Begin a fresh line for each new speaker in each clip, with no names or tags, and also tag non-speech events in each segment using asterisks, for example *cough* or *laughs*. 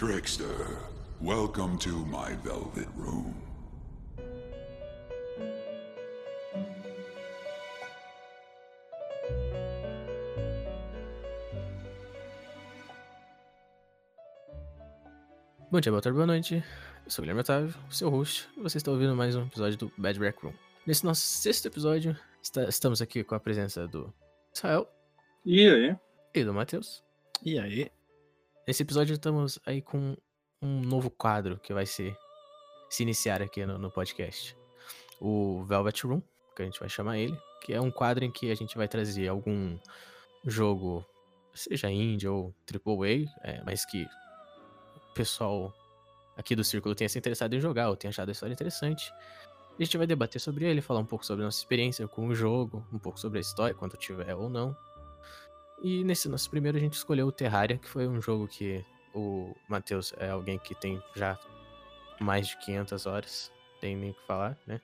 Trickster, welcome to my velvet room.
Bom dia, boa tarde, boa noite. Eu sou o Guilherme Otávio, seu host, e você está ouvindo mais um episódio do Bad Rec Room. Nesse nosso sexto episódio, está- estamos aqui com a presença do Israel
E aí?
e do Matheus.
E aí?
Nesse episódio estamos aí com um novo quadro que vai ser se iniciar aqui no, no podcast. O Velvet Room, que a gente vai chamar ele, que é um quadro em que a gente vai trazer algum jogo, seja indie ou AAA, é, mas que o pessoal aqui do círculo tenha se interessado em jogar ou tenha achado a história interessante. A gente vai debater sobre ele, falar um pouco sobre a nossa experiência com o jogo, um pouco sobre a história, quanto tiver ou não. E nesse nosso primeiro a gente escolheu o Terraria, que foi um jogo que o Matheus é alguém que tem já mais de 500 horas, tem nem o que falar, né?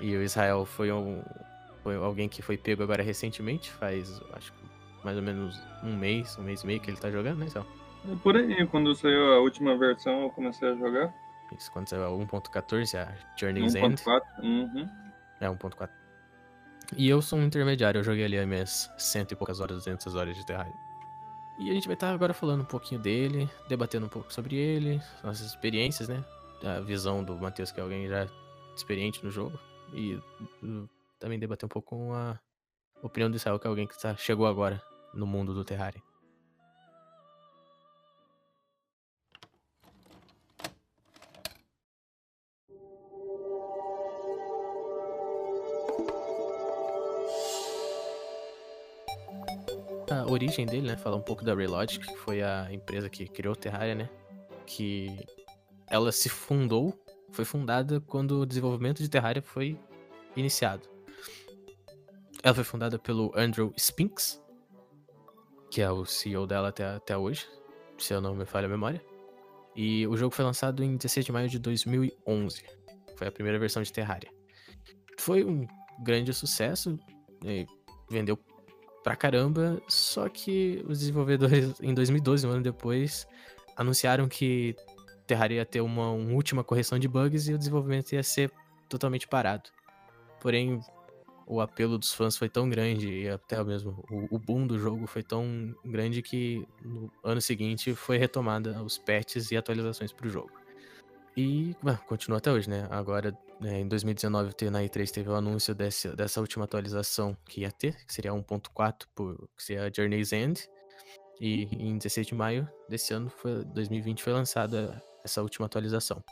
E o Israel foi, um, foi alguém que foi pego agora recentemente, faz acho que mais ou menos um mês, um mês e meio que ele tá jogando, né? Então,
É Por aí, quando saiu a última versão, eu comecei a jogar.
isso, quando saiu a 1.14, a Journey's End,
1.4. Uhum.
é 1.4. E eu sou um intermediário, eu joguei ali as minhas cento e poucas horas, 200 horas de Terraria. E a gente vai estar agora falando um pouquinho dele, debatendo um pouco sobre ele, nossas experiências, né? A visão do Matheus, que é alguém já experiente no jogo. E uh, também debater um pouco com a opinião do Israel, que é alguém que tá, chegou agora no mundo do Terraria. Origem dele, né? Falar um pouco da Relogic, que foi a empresa que criou Terraria, né? Que ela se fundou, foi fundada quando o desenvolvimento de Terraria foi iniciado. Ela foi fundada pelo Andrew Spinks, que é o CEO dela até, até hoje, se eu não me falha a memória. E o jogo foi lançado em 16 de maio de 2011. Foi a primeira versão de Terraria. Foi um grande sucesso, vendeu pra caramba, só que os desenvolvedores, *laughs* em 2012, um ano depois, anunciaram que Terraria ia ter uma, uma última correção de bugs e o desenvolvimento ia ser totalmente parado. Porém, o apelo dos fãs foi tão grande e até mesmo o, o boom do jogo foi tão grande que no ano seguinte foi retomada os patches e atualizações pro jogo. E continua até hoje, né? Agora, né, em 2019, te- na E3 teve o anúncio desse, dessa última atualização que ia ter, que seria 1.4, por- que seria a Journey's End. E em 16 de maio desse ano, foi, 2020, foi lançada essa última atualização.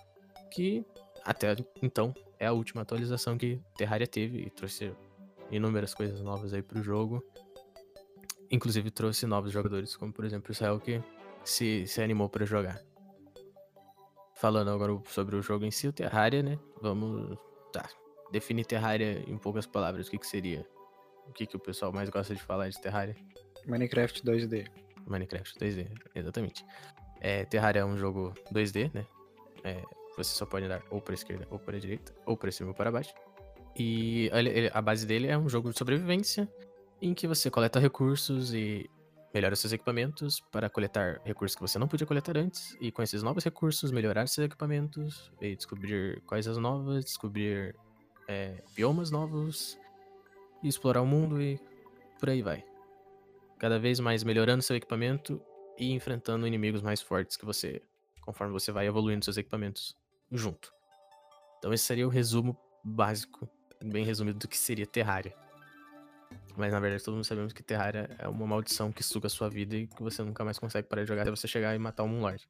Que até então é a última atualização que Terraria teve e trouxe inúmeras coisas novas aí pro jogo. Inclusive trouxe novos jogadores, como por exemplo o Israel que se, se animou para jogar. Falando agora sobre o jogo em si, o Terraria, né? Vamos. Tá. Definir Terraria em poucas palavras. O que, que seria? O que, que o pessoal mais gosta de falar de Terraria?
Minecraft 2D.
Minecraft 2D, exatamente. É, Terraria é um jogo 2D, né? É, você só pode andar ou para esquerda, ou para direita, ou para cima ou para baixo. E a base dele é um jogo de sobrevivência em que você coleta recursos e melhora seus equipamentos para coletar recursos que você não podia coletar antes. E com esses novos recursos, melhorar seus equipamentos e descobrir coisas novas, descobrir é, biomas novos e explorar o mundo e por aí vai. Cada vez mais melhorando seu equipamento e enfrentando inimigos mais fortes que você, conforme você vai evoluindo seus equipamentos junto. Então esse seria o resumo básico, bem resumido do que seria Terraria. Mas na verdade todo mundo sabemos que Terraria é uma maldição que suga a sua vida e que você nunca mais consegue parar de jogar até você chegar e matar um Moonlord.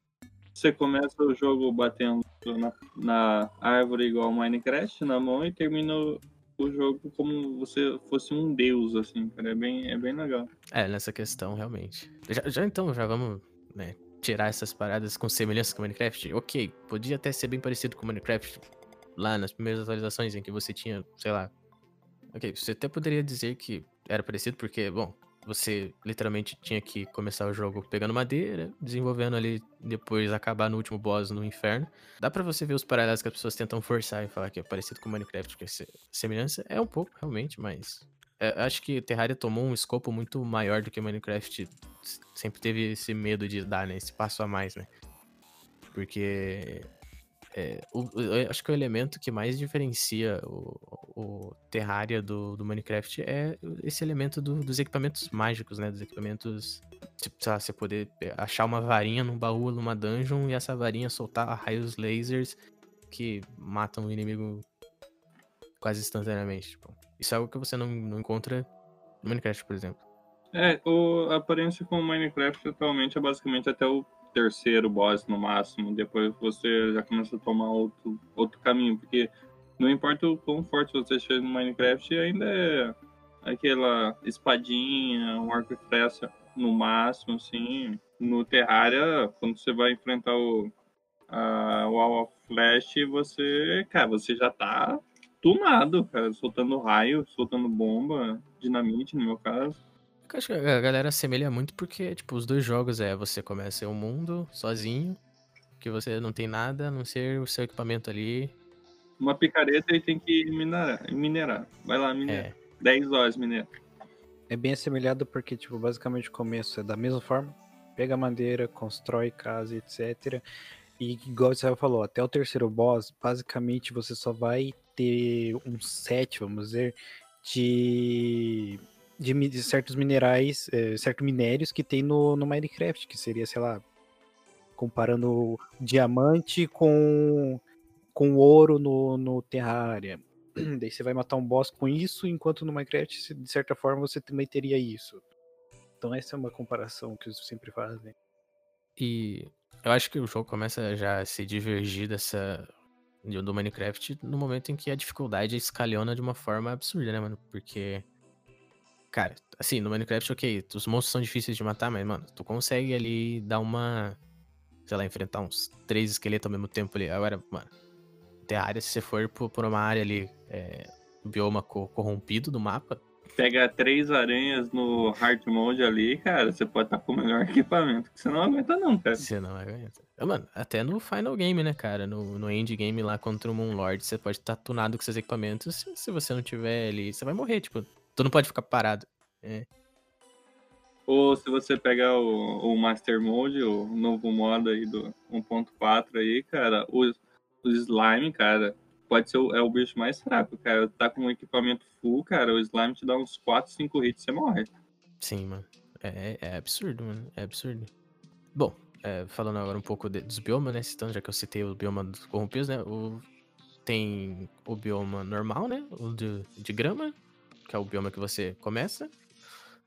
Você começa o jogo batendo na, na árvore igual Minecraft na mão e termina o, o jogo como você fosse um deus, assim, cara. É bem, é bem legal.
É, nessa questão, realmente. Já, já então, já vamos né, tirar essas paradas com semelhança com Minecraft? Ok, podia até ser bem parecido com Minecraft lá nas primeiras atualizações em que você tinha, sei lá. Ok, você até poderia dizer que era parecido porque, bom, você literalmente tinha que começar o jogo pegando madeira, desenvolvendo ali, depois acabar no último boss no inferno. Dá pra você ver os paralelos que as pessoas tentam forçar e falar que é parecido com Minecraft, porque se- semelhança é um pouco, realmente, mas é, acho que Terraria tomou um escopo muito maior do que Minecraft sempre teve esse medo de dar, né? Esse passo a mais, né? Porque é, o- eu acho que o elemento que mais diferencia o, o Terraria do, do Minecraft é esse elemento do- dos equipamentos mágicos, né? Dos equipamentos. Tipo, sei lá, você poder achar uma varinha num baú, numa dungeon, e essa varinha soltar raios lasers que matam o inimigo quase instantaneamente. Tipo, isso é algo que você não, não encontra no Minecraft, por exemplo.
É, o, a aparência com o Minecraft atualmente é basicamente até o terceiro boss no máximo. Depois você já começa a tomar outro, outro caminho. Porque não importa o quão forte você chega no Minecraft, ainda é aquela espadinha, um arco e flecha no máximo, assim. No Terraria, quando você vai enfrentar o Wall of Flash, você, cara, você já tá tunado, cara, soltando raio, soltando bomba, dinamite no meu caso.
Eu acho que a galera assemelha muito porque, tipo, os dois jogos é você começa em um mundo sozinho, que você não tem nada a não ser o seu equipamento ali.
Uma picareta e tem que minerar. minerar. Vai lá, minera.
É,
10 horas minera.
É bem assemelhado porque, tipo, basicamente o começo é da mesma forma. Pega madeira, constrói casa, etc. E igual você falou, até o terceiro boss, basicamente você só vai ter um set, vamos dizer, de, de, de certos minerais, eh, certos minérios que tem no, no Minecraft, que seria, sei lá, comparando diamante com, com ouro no, no Terraria. *clears throat* Daí você vai matar um boss com isso, enquanto no Minecraft, de certa forma, você também teria isso. Então essa é uma comparação que eles sempre fazem.
e eu acho que o jogo começa já a se divergir dessa. do Minecraft no momento em que a dificuldade escalhona de uma forma absurda, né, mano? Porque. Cara, assim, no Minecraft, ok, os monstros são difíceis de matar, mas, mano, tu consegue ali dar uma. Sei lá, enfrentar uns três esqueletos ao mesmo tempo ali. Agora, mano, Terraria, se você for por, por uma área ali, é, bioma co- corrompido do mapa,
Pega três aranhas no hard mode ali, cara, você pode estar com o melhor *laughs* equipamento, que você não aguenta não, cara.
você não aguenta. Ah, Mano, até no final game, né, cara? No, no endgame lá contra o Moonlord, você pode estar tunado com seus equipamentos. Se, se você não tiver ali, você vai morrer, tipo, tu não pode ficar parado. É,
Ou se você pegar o, o Master Mode, o novo modo aí do 1.4 aí, cara, o, o slime, cara, pode ser o, é o bicho mais fraco, cara. Tá com um equipamento full, cara, o slime te dá uns 4, 5 hits e você morre.
sim, mano. É, é absurdo, mano. É absurdo. Bom, é, falando agora um pouco de- dos biomas, né? Citando, já que eu citei o bioma dos corrompidos, né? O, tem o bioma normal, né? O de, de grama, que é o bioma que você começa.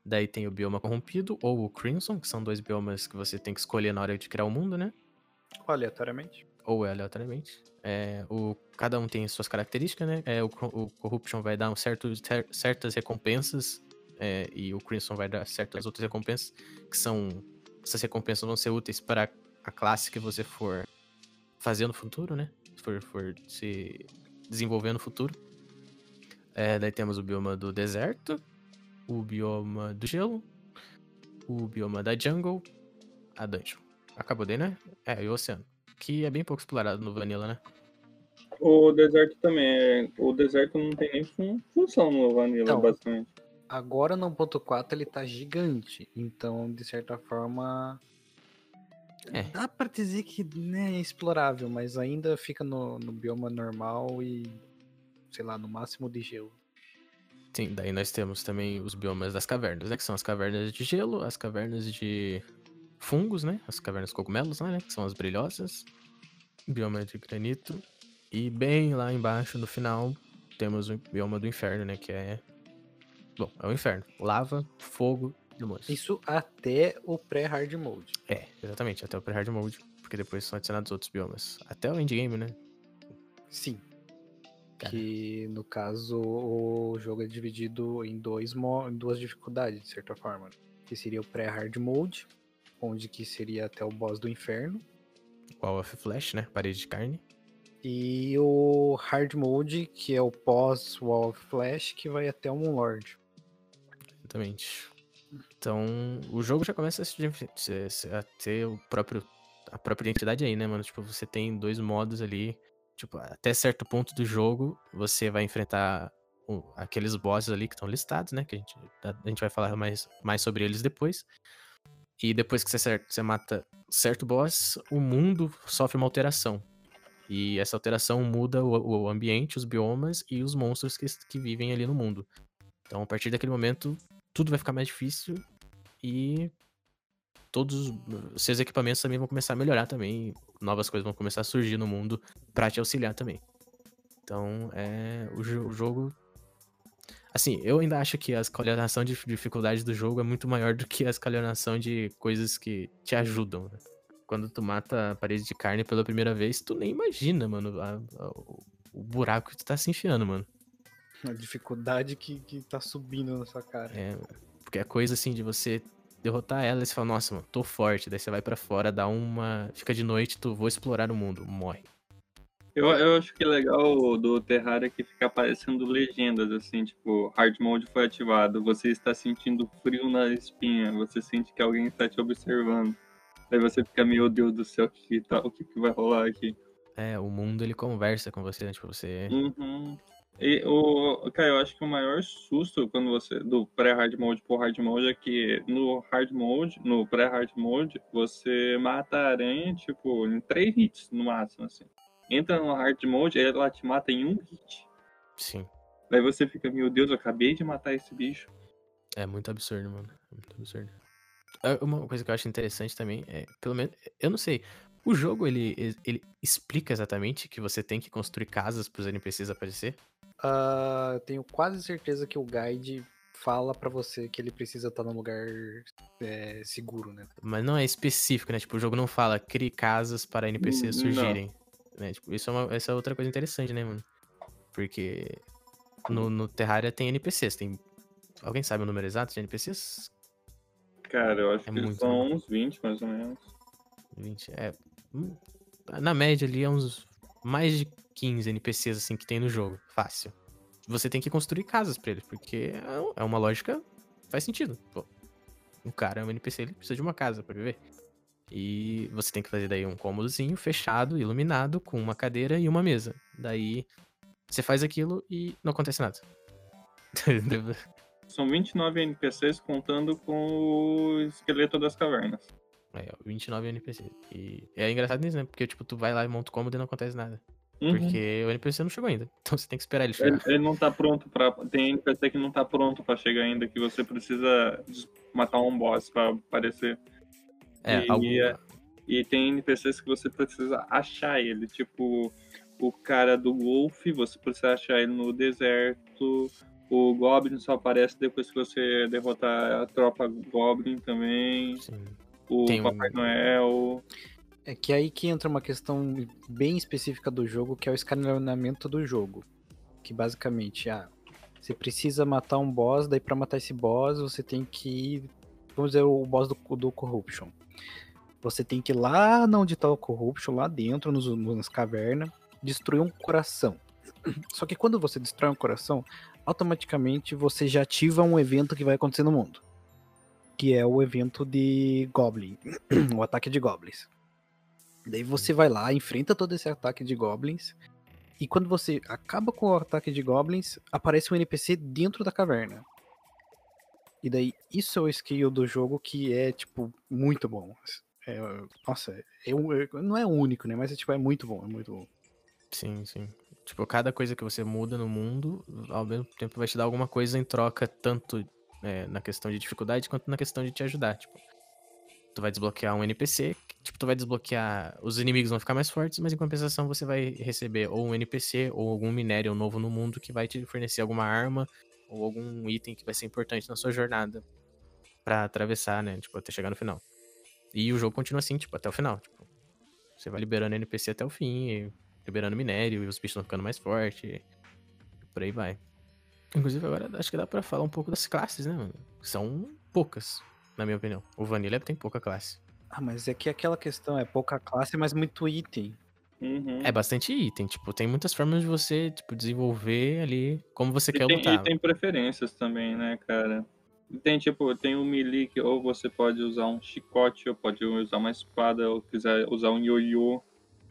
Daí tem o bioma corrompido, ou o Crimson, que são dois biomas que você tem que escolher na hora de criar o mundo, né?
Aleatoriamente.
ou é aleatoriamente. É, o, cada um tem suas características, né? É, o, o Corruption vai dar um certo, cer- certas recompensas é, e o Crimson vai dar certas outras recompensas, que são. Essas recompensas vão ser úteis para a classe que você for fazer no futuro, né? For, for se desenvolver no futuro. É, daí temos o bioma do deserto, o bioma do gelo, o bioma da jungle, a dungeon. Acabou daí, né? É, e o oceano que é bem pouco explorado no Vanilla, né?
O deserto também, é- o deserto não tem nem fun- função no Vanilla,
Então.
basicamente.
Agora no 1.4 ele tá gigante, então de certa forma
É.
dá pra dizer que né, é explorável, mas ainda fica no, no bioma normal e sei lá, no máximo de gelo.
Sim, daí nós temos também os biomas das cavernas, né? Que são as cavernas de gelo, as cavernas de fungos, né? As cavernas cogumelos né? Que são as brilhosas. Bioma de granito. E bem lá embaixo, no final, temos o bioma do inferno, né? Que é. Bom, é o inferno. Lava, fogo e demônios.
Isso até o pré-hard mode.
É, exatamente, até o pre-hard mode. Porque depois são adicionados outros biomas. Até o endgame, né?
Sim.
Cara.
Que no caso o jogo é dividido em, dois em duas dificuldades, de certa forma. Que seria o pré-hard mode, onde que seria até o boss do inferno.
Wall of Flash, né? Parede de carne.
E o hard mode, que é o pós Wall of Flash, que vai até o Moonlord.
Exatamente. Então, o jogo já começa a, se- a ter o próprio, a própria identidade aí, né, mano? Tipo, você tem dois modos ali. Tipo, até certo ponto do jogo, você vai enfrentar aqueles bosses ali que estão listados, né? Que a gente, a gente vai falar mais, mais sobre eles depois. E depois que você, você mata certo boss, o mundo sofre uma alteração. E essa alteração muda o, o ambiente, os biomas e os monstros que, que vivem ali no mundo. Então, a partir daquele momento, tudo vai ficar mais difícil e todos os seus equipamentos também vão começar a melhorar também. Novas coisas vão começar a surgir no mundo pra te auxiliar também. Então, é o, o jogo. Assim, eu ainda acho que a escalionação de dificuldade do jogo é muito maior do que a escalionação de coisas que te ajudam. né? Quando tu mata a parede de carne pela primeira vez, tu nem imagina, mano, a- a- o, o buraco que tu tá se enfiando, mano.
A dificuldade que, que tá subindo na sua cara.
É, porque é coisa assim de você derrotar ela e você fala, nossa, mano, tô forte. Daí você vai pra fora, dá uma. Fica de noite, tu vou explorar o mundo, morre.
Eu, eu acho que é legal do Terraria que fica aparecendo legendas, assim, tipo, Hard Mode foi ativado, você está sentindo frio na espinha, você sente que alguém está te observando. Aí você fica, meu Deus do céu, o que tá, o que, que vai rolar aqui?
É, o mundo ele conversa com você, né? Tipo, você.
Uhum. E o, cara, eu acho que o maior susto quando você do pré-hard mode pro hard mode é que no hard mode, no pré-hard mode, você mata a aranha tipo em três hits no máximo assim. Entra no hard mode, ela te mata em um hit.
Sim.
Aí você fica, meu Deus, eu acabei de matar esse bicho.
É muito absurdo, mano. Muito absurdo. Ah, Uma coisa que eu acho interessante também é, pelo menos, eu não sei. O jogo ele, ele explica exatamente que você tem que construir casas pros NPCs aparecer?
Ah, eu tenho quase certeza que o guide fala pra você que ele precisa estar num lugar é, seguro, né?
Mas não é específico, né? Tipo, o jogo não fala crie casas para NPCs surgirem. Né? Tipo, isso é uma, essa é outra coisa interessante, né, mano? Porque no, no Terraria tem NPCs. Tem. Alguém sabe o número exato de NPCs?
Cara, eu acho
É
que
muito,
são
né?
uns 20 mais ou menos.
20. É. hum, Na média ali é uns mais de 15 NPCs assim que tem no jogo. Fácil. Você tem que construir casas pra eles, porque é- é uma lógica. Faz sentido. Pô, o cara é um NPC, ele precisa de uma casa pra viver. E você tem que fazer daí um cômodozinho fechado, iluminado, com uma cadeira e uma mesa. Daí você faz aquilo e não acontece nada. *laughs*
São 29 NPCs contando com o esqueleto das cavernas.
É, 29 NPCs. E é engraçado isso, né? Porque, tipo, tu vai lá e monta o cômodo e não acontece nada.
Uhum.
Porque o NPC não chegou ainda. *laughs* Então você tem que esperar ele
Ele,
chegar.
ele não tá pronto pra. Tem NPC que não tá pronto pra chegar ainda, que você precisa matar um boss pra aparecer.
É,
e,
algum...
é- E tem NPCs que você precisa achar ele. Tipo, o cara do Wolf, você precisa achar ele no deserto. O Goblin só aparece depois que você derrotar a tropa Goblin também.
Sim.
O
Tem um-
Papai Noel.
É que aí que entra uma questão bem específica do jogo, que é o escalonamento do jogo. Que basicamente, ah, você precisa matar um boss, daí pra matar esse boss você tem que ir, vamos dizer, o boss do, do Corruption. Você tem que ir lá onde tá o Corruption, lá dentro, nos, nas cavernas, destruir um coração. Só que quando você destrói um coração, automaticamente você já ativa um evento que vai acontecer no mundo. Que é o evento de Goblin, *clears throat* o ataque de Goblins. Daí você vai lá, enfrenta todo esse ataque de goblins. E quando você acaba com o ataque de goblins, aparece um NPC dentro da caverna. E daí, isso é o skill do jogo que é, tipo, muito bom. É, nossa, é, é- não é único, né? Mas é, tipo, é muito bom, é muito bom.
Sim, sim. Tipo, cada coisa que você muda no mundo, ao mesmo tempo vai te dar alguma coisa em troca, tanto é, na questão de dificuldade quanto na questão de te ajudar. Tipo, tu vai desbloquear um NPC, que, tipo, tu vai desbloquear. Os inimigos vão ficar mais fortes, mas em compensação você vai receber ou um NPC ou algum minério novo no mundo que vai te fornecer alguma arma ou algum item que vai ser importante na sua jornada pra atravessar, né? Tipo, até chegar no final. E o jogo continua assim, tipo, até o final. Tipo, você vai liberando NPC até o fim, liberando minério, e os bichos vão ficando mais fortes. Por aí vai. Inclusive, agora acho que dá pra falar um pouco das classes, né, mano? São poucas, na minha opinião. O Vanilla tem pouca classe.
Ah, mas é que aquela questão é pouca classe, mas muito item.
Uhum.
É bastante item, tipo, tem muitas formas de você, tipo, desenvolver ali como você
E
quer
tem,
lutar.
e tem preferências também, né, cara? Tem tipo, tem o melee que ou você pode usar um chicote, ou pode usar uma espada, ou quiser usar um ioiô,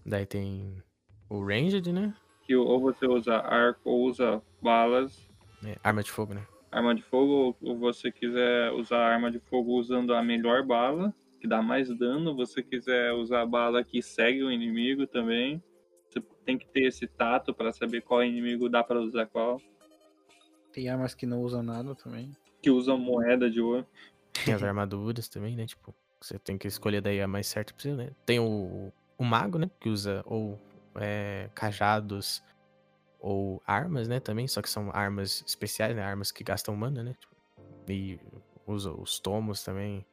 Daí tem o Ranged, né?
que ou você usa arco ou usa balas.
É, arma de fogo, né?
Arma de fogo, ou você quiser usar arma de fogo usando a melhor bala, que dá mais dano, você quiser usar a bala que segue o inimigo também. Você tem que ter esse tato para saber qual inimigo dá para usar qual.
Tem armas que não usam nada também.
Que usam moeda de ouro.
Tem as armaduras também, né? Tipo, você tem que escolher daí a mais certa pra você, né? Tem o, o mago, né? Que usa ou é, cajados ou armas, né? Também, só que são armas especiais, né? Armas que gastam mana, né? Tipo, e usa os tomos também.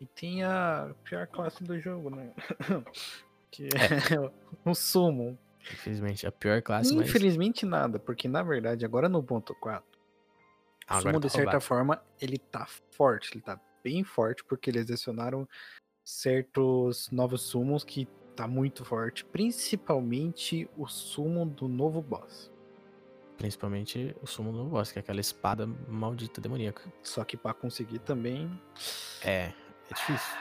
E tem a pior classe do jogo, né? *laughs* que é um summon.
Infelizmente, a pior classe, mas...
Infelizmente nada, porque na verdade, agora no ponto 4, o
Agora
summon
tá
de certa
roubado.
forma, ele tá forte, ele tá bem forte, porque eles adicionaram certos novos summons que tá muito forte, principalmente o summon do novo boss.
Principalmente o sumo do boss, que é aquela espada maldita demoníaca.
Só que pra conseguir também,
É, é difícil.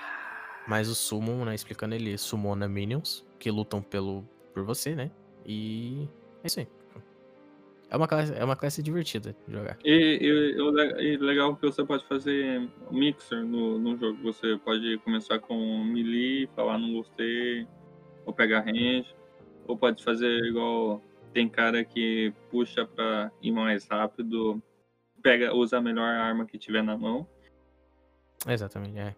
Mas o Summon, né, explicando, ele summona minions que lutam pelo, por você, né? E é isso aí. É uma classe, é uma classe divertida de jogar.
E, e, e legal que você pode fazer mixer no, no jogo. Você pode começar com melee, falar não gostei, ou pegar range, ou pode fazer igual tem cara que puxa pra ir mais rápido, pega, usa a melhor arma que tiver na mão.
Exatamente, é.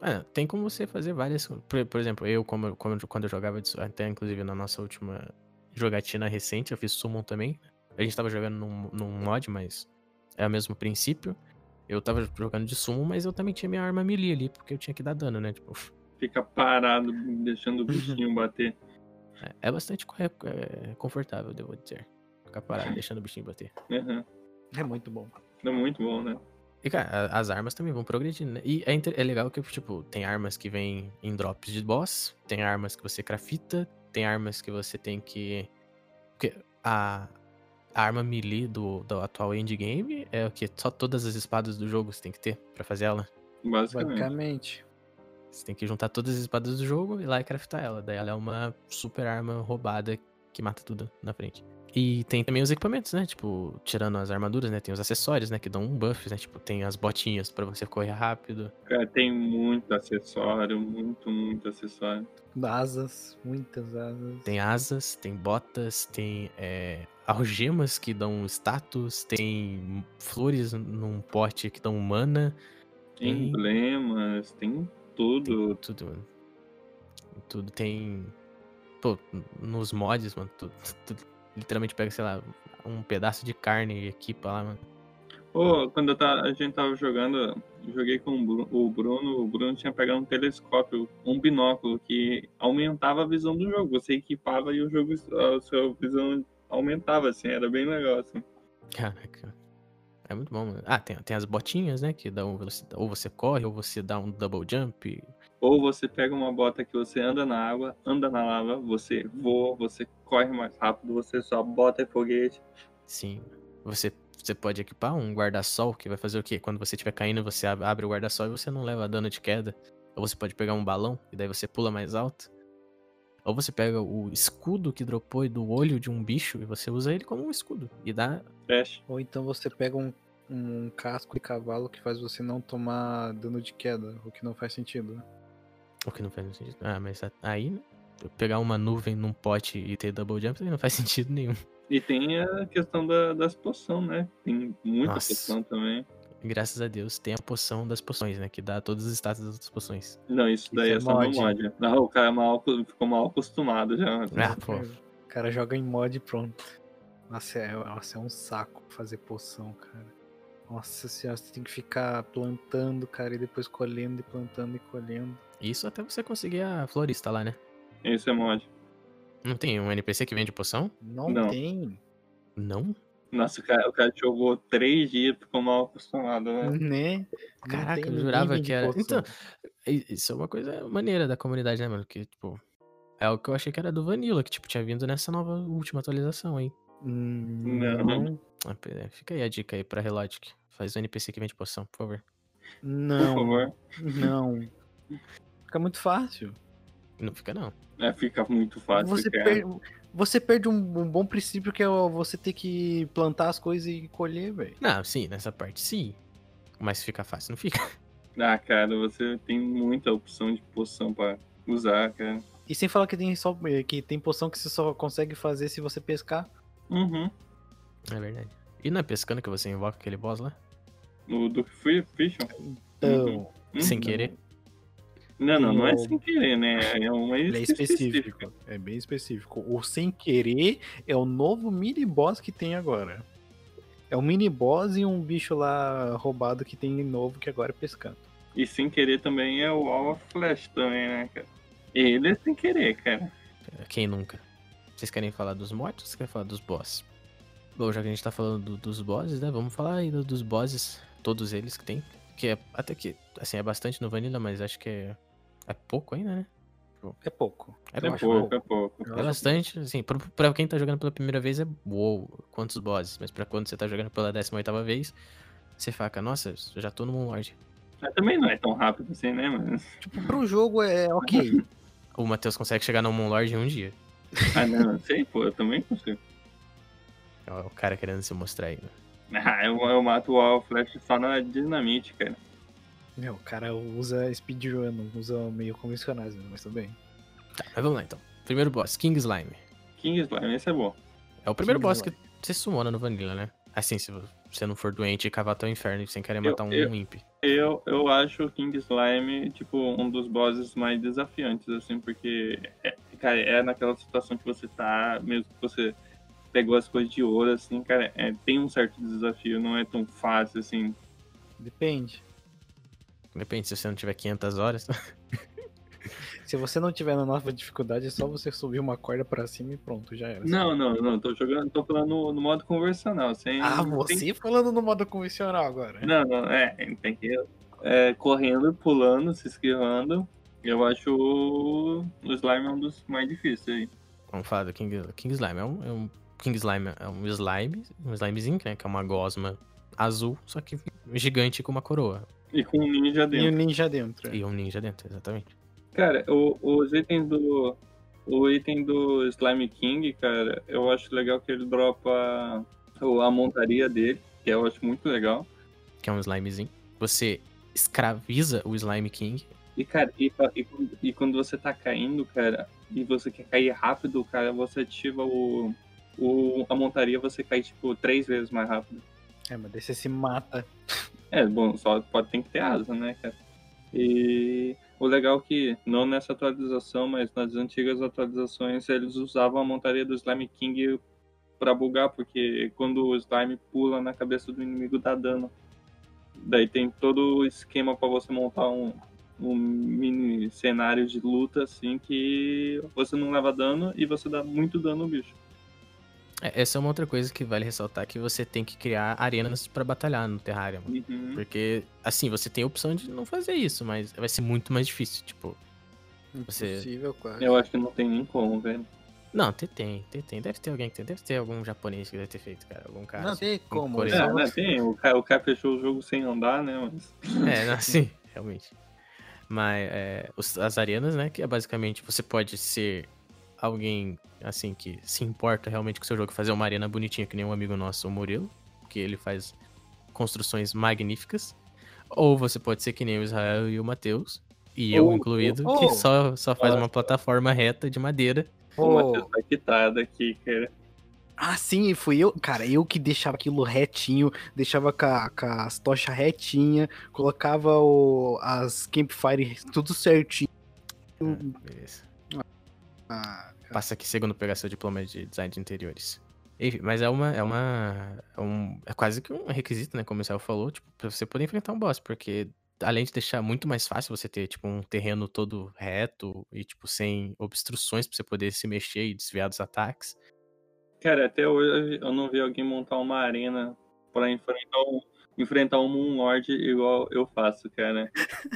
Ah, tem como você fazer várias. Por, por exemplo, eu, como, como, quando eu jogava, até inclusive na nossa última jogatina recente, eu fiz Summon também. A gente tava jogando num, num mod, mas é o mesmo princípio. Eu tava jogando de Summon, mas eu também tinha minha arma melee ali, porque eu tinha que dar dano, né? Tipo,
Fica parado, deixando o bichinho bater.
é, é bastante co- é, confortável, devo dizer. Ficar parado, deixando o bichinho bater.
Uhum.
é muito bom.
É muito bom, né?
E, cara, as armas também vão progredindo, né? E é, inter- é legal que, tipo, tem armas que vêm em drops de boss, tem armas que você crafta, tem armas que você tem que. Porque a, a arma melee do, do atual endgame é o que? Só todas as espadas do jogo você tem que ter pra fazer ela.
Basicamente.
Basicamente.
Você tem que juntar todas as espadas do jogo e lá e craftar ela. Daí ela é uma super arma roubada que mata tudo na frente. E tem também os equipamentos, né? Tipo, tirando as armaduras, né? Tem os acessórios, né? Que dão um buff, né? Tipo, tem as botinhas pra você correr rápido.
Cara, tem muito acessório, muito, muito acessório.
Asas, muitas asas.
Tem asas, tem botas, tem é, algemas que dão status, tem flores num pote que dão mana. Tem-
Emblemas, tem tudo.
Tudo. Tudo tem. Pô, nos mods, mano, tu, *laughs* tu literalmente pega, sei lá, um pedaço de carne e equipa lá, mano.
Pô, quando eu tava- a gente tava jogando, joguei com o Bruno, o Bruno tinha pegado um telescópio, um binóculo que aumentava a visão do jogo. Você equipava e o jogo, a sua visão aumentava, assim, era bem legal, assim.
Caraca. É muito bom, mano. Ah, tem, tem as botinhas, né? Que dão velocidade. Ou você corre, ou você dá um double jump.
Ou você pega uma bota que você anda na água, anda na lava, você voa, você corre mais rápido, você só bota foguete.
Sim. Você, você pode equipar um guarda-sol que vai fazer o quê? Quando você estiver caindo, você ab- abre o guarda-sol e você não leva dano de queda. Ou você pode pegar um balão e daí você pula mais alto. Ou você pega o escudo que dropou do olho de um bicho e você usa ele como um escudo. E dá.
Ou então você pega um, um casco de cavalo que faz você não tomar dano de queda, o que não faz sentido. né?
O que não faz sentido. Ah, mas a- aí, né? Pegar uma nuvem num pote e ter double jump não faz *laughs* sentido nenhum.
E tem a questão da, das poções, né? Tem muita
Nossa.
poção também.
Graças a Deus tem a poção das poções, né? Que dá todos os status das outras poções.
Não, isso daí
Isso é
é, só no
mod.
mod. Não, o cara é mal, ficou mal acostumado já.
Ah, pô.
O cara joga em mod e pronto. Nossa é, nossa, é um saco fazer poção, cara. Nossa senhora, você tem que ficar plantando, cara, e depois colhendo e plantando e colhendo.
Isso até você conseguir a florista lá, né?
Esse é mod.
Não tem um NPC que vende poção?
Não,
Não.
tem.
Não?
Nossa, o cara, o cara jogou três dias, ficou mal acostumado, né?
Né?
Caraca, eu jurava que era. Então, isso é uma coisa maneira da comunidade, né, mano? Que, tipo. É o que eu achei que era do Vanilla, que, tipo, tinha vindo nessa nova última atualização aí.
Hum,
Não.
Ah, Fica aí a dica aí pra Relogic. Faz o NPC que vende poção, por favor.
Por
Não.
favor.
Não. Fica muito fácil.
Não fica, não.
É, fica muito fácil.
Você,
cara.
per- você perde um, um bom princípio que é você ter que plantar as coisas e colher, velho.
Não, sim, nessa parte sim. Mas fica fácil, não fica? *laughs*
Ah, cara, você tem muita opção de poção pra usar, cara.
E sem falar que tem só que tem poção que você só consegue fazer se você pescar.
Uhum.
É verdade. E não é pescando que você invoca aquele boss lá?
O do Free Fiction?
Então,
Uhum.
Sem querer?
Não, não, não é sem querer, né? *laughs* É uma
é específico. É bem específico. O sem querer é o novo mini boss que tem agora. É um mini boss e um bicho lá roubado que tem novo que agora é pescando.
E sem querer também é o Wall of Flash também, né, cara? Ele é sem querer, cara.
Quem nunca? Vocês querem falar dos mortos ou vocês querem falar dos bosses? Bom, já que a gente tá falando do- dos bosses, né? Vamos falar aí do- dos bosses, todos eles que tem. Que é até que, assim, é bastante no Vanilla, mas acho que é, é pouco ainda, né?
É pouco.
É,
É
pouco.
pouco, é pouco.
É bastante, assim, pra, pra quem tá jogando pela primeira vez é uou, quantos bosses. Mas pra quando você tá jogando pela 18ª vez, você fica, nossa, eu já tô no Moonlord.
Mas também não é tão rápido assim, né, mas...
Tipo, pro jogo é ok. *laughs*
O Matheus consegue chegar no Moonlord em um dia.
Ah, não, sei, pô, eu também consigo.
É o cara querendo se mostrar aí, né? *laughs*
Ah, eu, eu mato o Flash só na dinamite, cara.
Meu, o cara usa speedrun, não usa meio convencionais, né? mas tudo bem.
Tá, mas vamos lá então. Primeiro boss, King Slime.
King Slime, esse é bom.
É o primeiro
King
boss
Slime.
que você sumona no Vanilla, né? Assim, se você não for doente e cavar até o inferno sem querer
Eu-
matar um
eu-
imp.
Eu, eu acho o King Slime, tipo, um dos bosses mais desafiantes, assim, porque, é, cara, é naquela situação que você tá, mesmo que você pegou as coisas de ouro, assim, cara, é, tem um certo desafio, não é tão fácil, assim.
Depende.
Depende, se você não tiver 500 horas. *laughs*
Se você não tiver na nova dificuldade, é só você subir uma corda pra cima e pronto, já era.
Não, não, não, tô jogando, tô falando no, no modo conversional, sem...
Ah,
sem-
você falando no modo convencional agora.
Não, não, é, tem que ir é, correndo, pulando, se esquivando. Eu acho o, Slime um dos mais difíceis aí.
Vamos falar do King, King Slime. É um, é um- King Slime é um slime, um slimezinho, né? Que é uma gosma azul, só que gigante com uma coroa.
E com um ninja
E o
dentro.
ninja dentro. é.
E um ninja dentro, exatamente.
Cara, o- os itens do. O item do Slime King, cara, eu acho legal que ele dropa o- a montaria dele, que eu acho muito legal.
Que é um slimezinho. Você escraviza o Slime King.
E, cara, e, e quando- e quando você tá caindo, cara, e você quer cair rápido, cara, você ativa o. o a montaria, você cai, tipo, três vezes mais rápido.
É, mas daí você se mata.
É, bom, só pode ter que ter asa, né, cara? E o legal é que, não nessa atualização, mas nas antigas atualizações, eles usavam a montaria do Slime King pra bugar, porque quando o Slime pula na cabeça do inimigo dá dano. Daí tem todo o esquema pra você montar um, um mini cenário de luta, assim, que você não leva dano e você dá muito dano no bicho.
É, essa é uma outra coisa que vale ressaltar, que você tem que criar arenas pra batalhar no Terraria, mano.
Uhum.
Porque, assim, você tem a opção de não fazer isso, mas vai ser muito mais difícil, tipo... Você-
Impossível, quase.
Eu acho que não tem nem como, velho.
Não, tem, tem, tem, tem. Deve ter alguém que tem. Deve ter algum japonês que deve ter feito, cara. Algum cara.
Não
assim.
tem como.
coreano.
É,
só-
né, tem. O cara, o cara fechou o jogo sem andar, né? Mas... *laughs*
É, não, sim, realmente. Mas é, os- as arenas, né? Que é basicamente você pode ser alguém assim que se importa realmente com o seu jogo, fazer uma arena bonitinha, que nem um amigo nosso, o Murilo, que ele faz construções magníficas. Ou você pode ser que nem o Israel e o Matheus, e eu
Ou-
incluído,
ou-
que só, só faz uma plataforma reta de madeira.
O Matheus tá quitado aqui, cara.
Ah, sim, fui eu. Cara, eu que deixava aquilo retinho, deixava com, a- com as tochas retinha, colocava o, as campfire tudo certinho.
Ah, beleza.
Ah,
Passa aqui segundo pegar seu diploma de design de interiores. Enfim, mas é uma. É uma. É, um, é quase que um requisito, né? Como o Céu falou, tipo, pra você poder enfrentar um boss, porque além de deixar muito mais fácil você ter, tipo, um terreno todo reto e, tipo, sem obstruções pra você poder se mexer e desviar dos ataques.
Cara, até hoje eu não vi alguém montar uma arena pra enfrentar um, enfrentar um Moonlord igual eu faço, cara.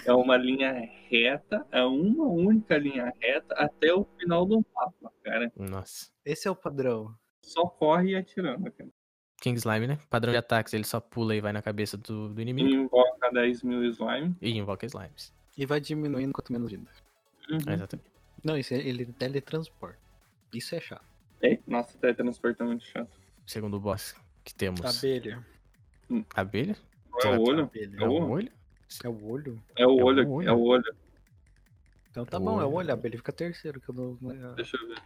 É uma linha reta, é uma única linha reta até o final do mapa, cara.
Nossa.
esse é o padrão.
Só corre e atirando, cara.
King Slime, né? Padrão de ataques, ele só pula e vai na cabeça do, do
E
inimigo
invoca 10 mil slime.
e invoca slimes.
E vai diminuindo quanto menos vida.
Uhum.
Exatamente.
Não, isso é, ele teletransporta. Isso é chato.
É, nossa, teletransporte é muito chato.
Segundo boss que temos.
Abelha.
Abelha?
É o olho?
Abelha.
É o olho?
É o olho?
É o
É o
olho,
olho.
é o olho.
Então tá
O
bom, é o
olho.
olho. A abelha fica terceiro, que eu não. não-
Deixa eu ver.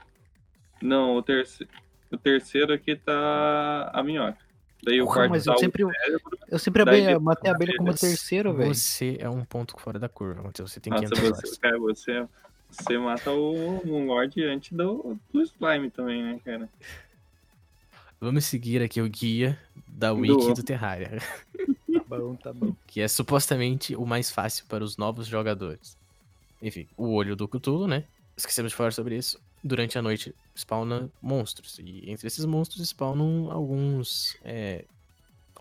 Não, o terceiro. O terceiro aqui tá a minhoca. Daí o
Porra,
quarto
mas
tá
eu
o
sempre,
cérebro.
eu sempre abelha, matei a abelha como terceiro, velho.
Você é um ponto fora da curva. Então você tem
Nossa,
500
você,
horas.
cara, você, você mata o Moonlord antes do, do slime também, né, cara?
Vamos seguir aqui o guia da
Do-
wiki do Terraria. *laughs*
Tá bom, tá bom.
que é supostamente o mais fácil para os novos jogadores. Enfim, o olho do Cthulhu, né? Esquecemos de falar sobre isso. Durante a noite spawna monstros. E entre esses monstros spawnam alguns é,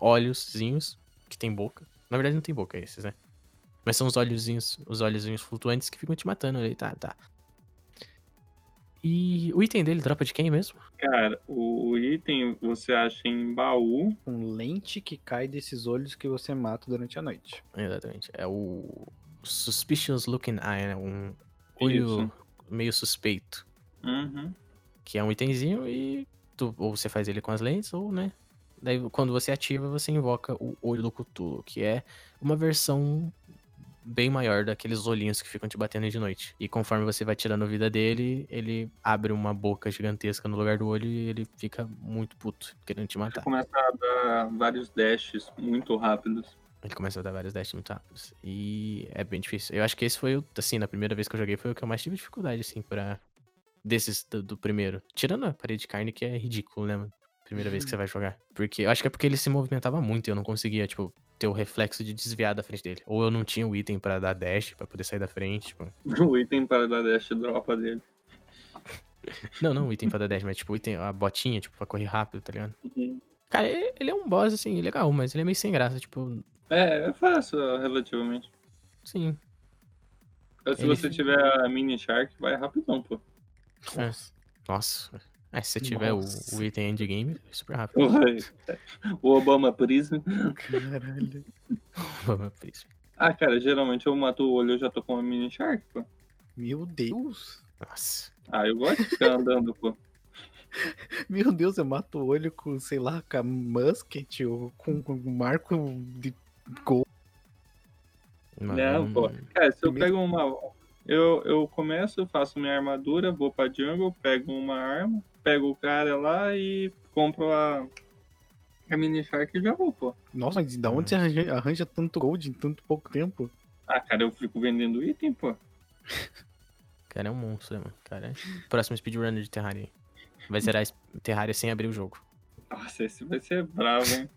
olhozinhos que tem boca. Na verdade não tem boca esses, né? Mas são os olhozinhos, os olhozinhos flutuantes que ficam te matando ali, tá, tá. E o item dele dropa de quem mesmo?
Cara, o item você acha em baú.
Um lente que cai desses olhos que você mata durante a noite.
Exatamente. É o Suspicious Looking Eye, né? Um olho
Isso.
meio suspeito.
Uhum.
Que é um itemzinho e tu, ou você faz ele com as lentes, ou, né? Daí quando você ativa, você invoca o olho do Cthulhu, que é uma versão bem maior daqueles olhinhos que ficam te batendo de noite. E conforme você vai tirando vida dele, ele abre uma boca gigantesca no lugar do olho e ele fica muito puto, querendo te matar.
começa a dar vários dashes muito rápidos.
Ele começa a dar vários dashes muito rápidos. E é bem difícil. Eu acho que esse foi o, assim, na primeira vez que eu joguei, foi o que eu mais tive dificuldade, assim, pra. Desses do, do primeiro. Tirando a parede de carne, que é ridículo, né, mano? Primeira vez que você *laughs* vai jogar. Porque eu acho que é porque ele se movimentava muito e eu não conseguia, tipo, ter o reflexo de desviar da frente dele. Ou eu não tinha o item pra dar dash, pra poder sair da frente. Tipo... *laughs*
O item para dar dash dropa dele. *laughs*
Não, não o item pra dar dash, mas tipo, item, a botinha, tipo, pra correr rápido, tá ligado?
Uhum.
Cara, ele ele é um boss, assim, legal, mas ele é meio sem graça, tipo,
É, é fácil relativamente.
sim.
Se
Ele-
você tiver a mini shark, vai rapidão, pô.
É. Nossa. É, se você tiver o, o item endgame, é super rápido.
O Obama Prism.
Caralho. *laughs*
Por isso.
Ah, cara, geralmente eu mato o olho e eu já tô com a mini shark, pô.
Meu Deus.
Nossa.
Ah, eu gosto de ficar andando, pô. *laughs*
Meu Deus, eu mato o olho com, sei lá, com a musket ou com, com um marco de gol.
Não, pô. Cara, se eu pego uma. Eu, eu começo, faço minha armadura, vou pra jungle, pego uma arma, pego o cara lá e compro a. A mini shark e já vou, pô.
Nossa, mas da onde você arranja, arranja tanto gold em tanto pouco tempo?
Ah, cara, eu fico vendendo item, pô. *laughs*
Cara, é um monstro, né, mano? Cara, é... Próximo speedrunner de Terraria. aí. Vai zerar Terraria sem abrir o jogo.
Nossa, esse vai ser bravo, hein?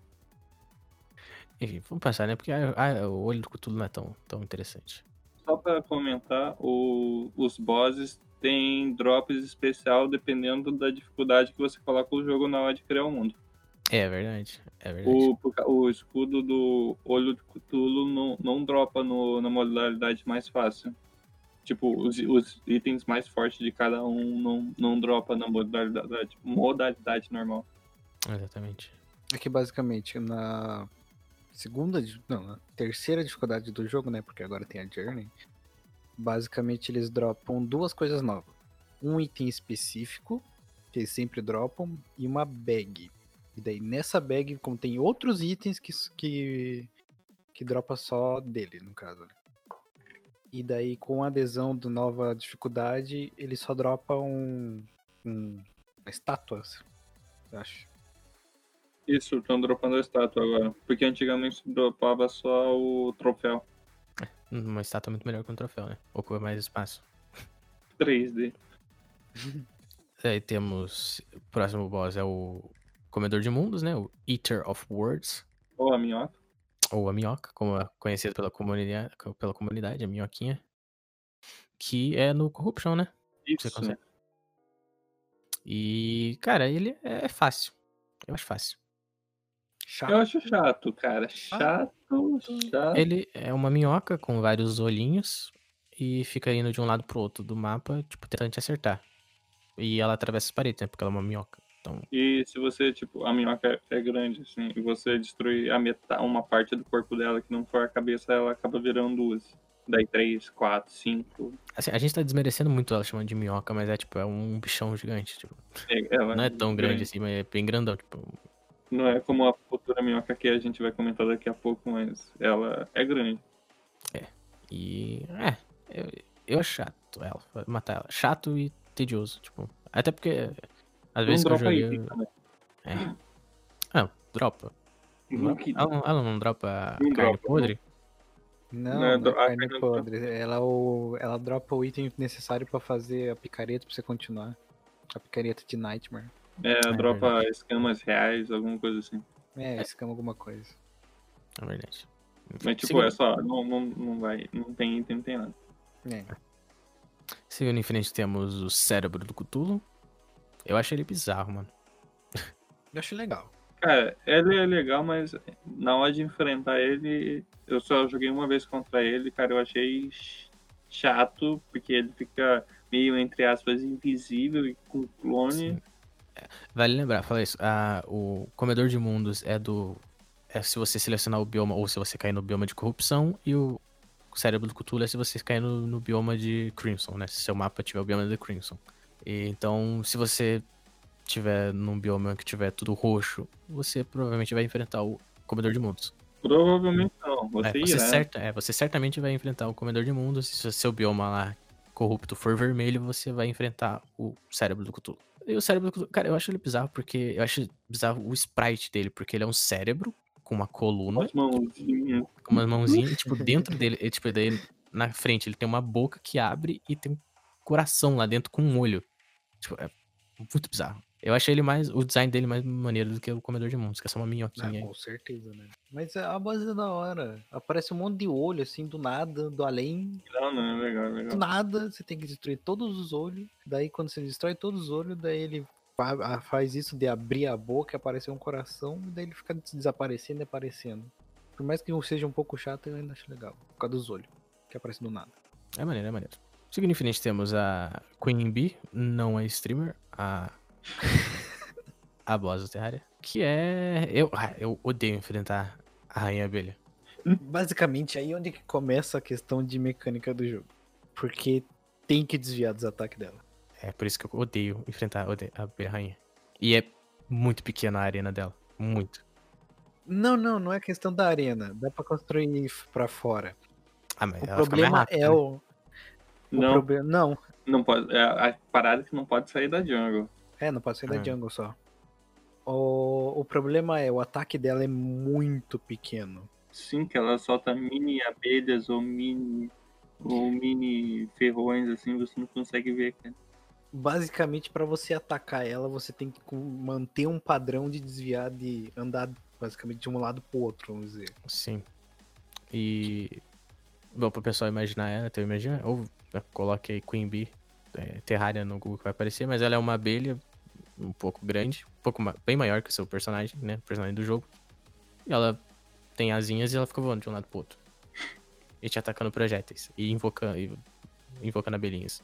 *laughs*
Enfim, vamos passar, né? Porque ah, ah, o olho do Cthulhu não é tão, tão interessante.
Só pra comentar, o, os bosses têm drops especial dependendo da dificuldade que você coloca o jogo na hora de criar o mundo.
É, verdade. É verdade.
O, o escudo do olho de Cthulhu não, não dropa no, na modalidade mais fácil. Tipo, os, os itens mais fortes de cada um não, não dropa na modalidade, modalidade normal.
Exatamente.
É que basicamente na segunda, não, na terceira dificuldade do jogo, né? Porque agora tem a Journey. Basicamente eles dropam duas coisas novas. Um item específico, que eles sempre dropam, e uma bag. E daí nessa bag, como tem outros itens que, que, que dropa só dele, no caso. né? E daí com a adesão do nova dificuldade, ele só dropa um, um uma estátua, eu acho.
Isso, estão dropando a estátua agora. Porque antigamente dropava só o troféu
Uma estátua muito melhor que um troféu, né? Ocupa mais espaço.
3D. *laughs*
Aí temos. O próximo boss é o Comedor de Mundos, né? O Eater of Words.
Ou a minhoca.
Ou a minhoca, como é conhecido pela comunidade, pela comunidade, a minhoquinha. Que é no Corruption, né? Você
Isso.
consegue. E, cara, ele é fácil. Eu acho fácil.
Eu acho chato, cara. Chato, chato.
Ele é uma minhoca com vários olhinhos e fica indo de um lado pro outro do mapa, tipo, tentando te acertar. E ela atravessa as paredes, né? Porque ela é uma minhoca. Então,
E se você, tipo, a minhoca é grande, assim, e você destruir a metade, uma parte do corpo dela que não for a cabeça, ela acaba virando duas. daí 3, 4, 5.
Assim, a gente tá desmerecendo muito ela chamando de minhoca, mas é tipo, é um bichão gigante. Tipo,
É, ela
não é tão grande assim, mas é bem grandão. Tipo,
Não é como a futura minhoca que a gente vai comentar daqui a pouco, mas ela é grande.
e. É, eu, eu acho chato ela, matar ela. Chato e tedioso, tipo. Até porque. Às vezes
não
que eu joguei.
também.
É. Ah, dropa.
Não
Ela, não- ela não dropa
Não
carne
dropa,
podre?
Não,
Não, é
não é carne
carne
podre. Ela, o, ela dropa o item necessário pra fazer a picareta pra você continuar. A picareta de Nightmare.
É,
É
dropa escamas reais, alguma coisa assim.
É, escama alguma coisa.
É verdade.
Mas tipo,
Seguindo-
é só, não, não, não vai, não tem item, não tem nada.
É.
Seguindo em frente, temos o cérebro do Cthulhu. Eu acho ele bizarro, mano.
Eu acho legal.
Cara, ele é legal, mas na hora de enfrentar ele, eu só joguei uma vez contra ele, cara, eu achei ch- chato, porque ele fica meio, entre aspas, invisível e com clone.
Sim. Vale lembrar, fala isso. ah, o Comedor de Mundos é do. É se você selecionar o bioma ou se você cair no bioma de corrupção. E o cérebro do Cthulhu é se você cair no, no bioma de Crimson, né? Se seu mapa tiver o bioma de Crimson. E, então, se você tiver num bioma que tiver tudo roxo, você provavelmente vai enfrentar o Comedor de Mundos.
Provavelmente não, você
É, você, certa, é, você certamente vai enfrentar o Comedor de Mundos. Se seu bioma lá corrupto for vermelho, você vai enfrentar o cérebro do Cthulhu. E o cérebro do Cthulhu, cara, eu acho ele bizarro porque. Eu acho bizarro o sprite dele, porque ele é um cérebro com uma coluna,
As mãozinhas.
com umas mãozinhas, e, tipo, *laughs* dentro dele, e, tipo, daí na frente ele tem uma boca que abre e tem um coração lá dentro com um olho. Tipo, é muito bizarro. Eu achei ele mais. O design dele mais maneiro do que o Comedor de Mundos, que é só uma
Ah,
minhoquinha.
com certeza, né? Mas a base é da hora. Aparece um monte de olho, assim, do nada, do além.
Não, não, é legal, é
Do
legal.
nada, você tem que destruir todos os olhos. Daí, quando você destrói todos os olhos, daí ele faz isso de abrir a boca e aparecer um coração. E daí ele fica des- desaparecendo e aparecendo. Por mais que seja um pouco chato, eu ainda acho legal. Por causa dos olhos, que aparece do nada.
É maneiro, é maneiro. Seguindo em frente, temos a Queen Bee, não a streamer, a. *laughs* a boss do Terraria. Que é. Eu, ah, eu odeio enfrentar a Rainha Abelha.
Basicamente, aí é onde que começa a questão de mecânica do jogo. Porque tem que desviar dos ataques dela.
É por isso que eu odeio enfrentar odeio a Abelha Rainha. E é muito pequena a arena dela. Muito.
Não, não, não é questão da arena. Dá pra construir pra fora.
Ah, mas
O
ela fica mais
problema
rápida,
é
né?
o. o
Não,
problema- Não,
não pode. É a parada que não pode sair da jungle.
É, não pode ser da jungle só. O, o problema é o ataque dela é muito pequeno.
Sim, que ela solta mini abelhas ou mini. ou mini ferrões, assim, você não consegue ver, cara.
Basicamente, pra você atacar ela, você tem que manter um padrão de desviar, de andar basicamente de um lado pro outro, vamos dizer.
Sim. E. Bom, pro pessoal imaginar ela, então imagina. Ou né, coloque aí Queen Bee, é, Terraria no Google que vai aparecer, mas ela é uma abelha um pouco grande, um pouco bem maior que o seu personagem, né? O personagem do jogo. E ela tem asinhas e ela fica voando de um lado pro outro. E te atacando projéteis. E invocando, e invocando abelhinhas.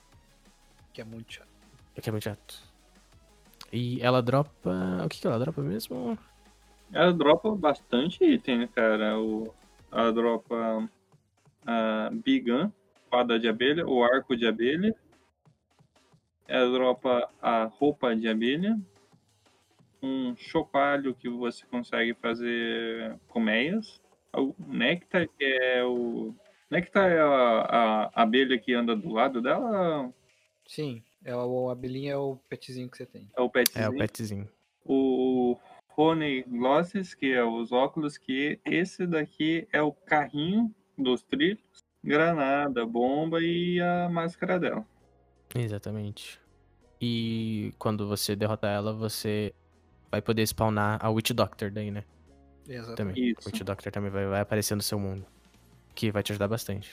Que é muito chato.
É que é muito chato. E ela dropa. O que, que ela dropa mesmo?
Ela dropa bastante item, né, cara. O, ela dropa a Bigan, espada de abelha, o arco de abelha. Ela dropa a roupa de abelha. Um chocalho que você consegue fazer colmeias. O néctar, que é o. Néctar é a, a abelha que anda do lado dela?
Sim, é o, a abelhinha é o petzinho que você tem.
É o petzinho?
É, o petzinho.
o Rony Glosses, que é os óculos, que esse daqui é o carrinho dos trilhos, granada, bomba e a máscara dela.
Exatamente. E quando você derrotar ela, você vai poder spawnar a Witch Doctor daí, né?
Exatamente.
Também.
Isso.
O Witch Doctor também vai, vai aparecer no seu mundo. Que vai te ajudar bastante.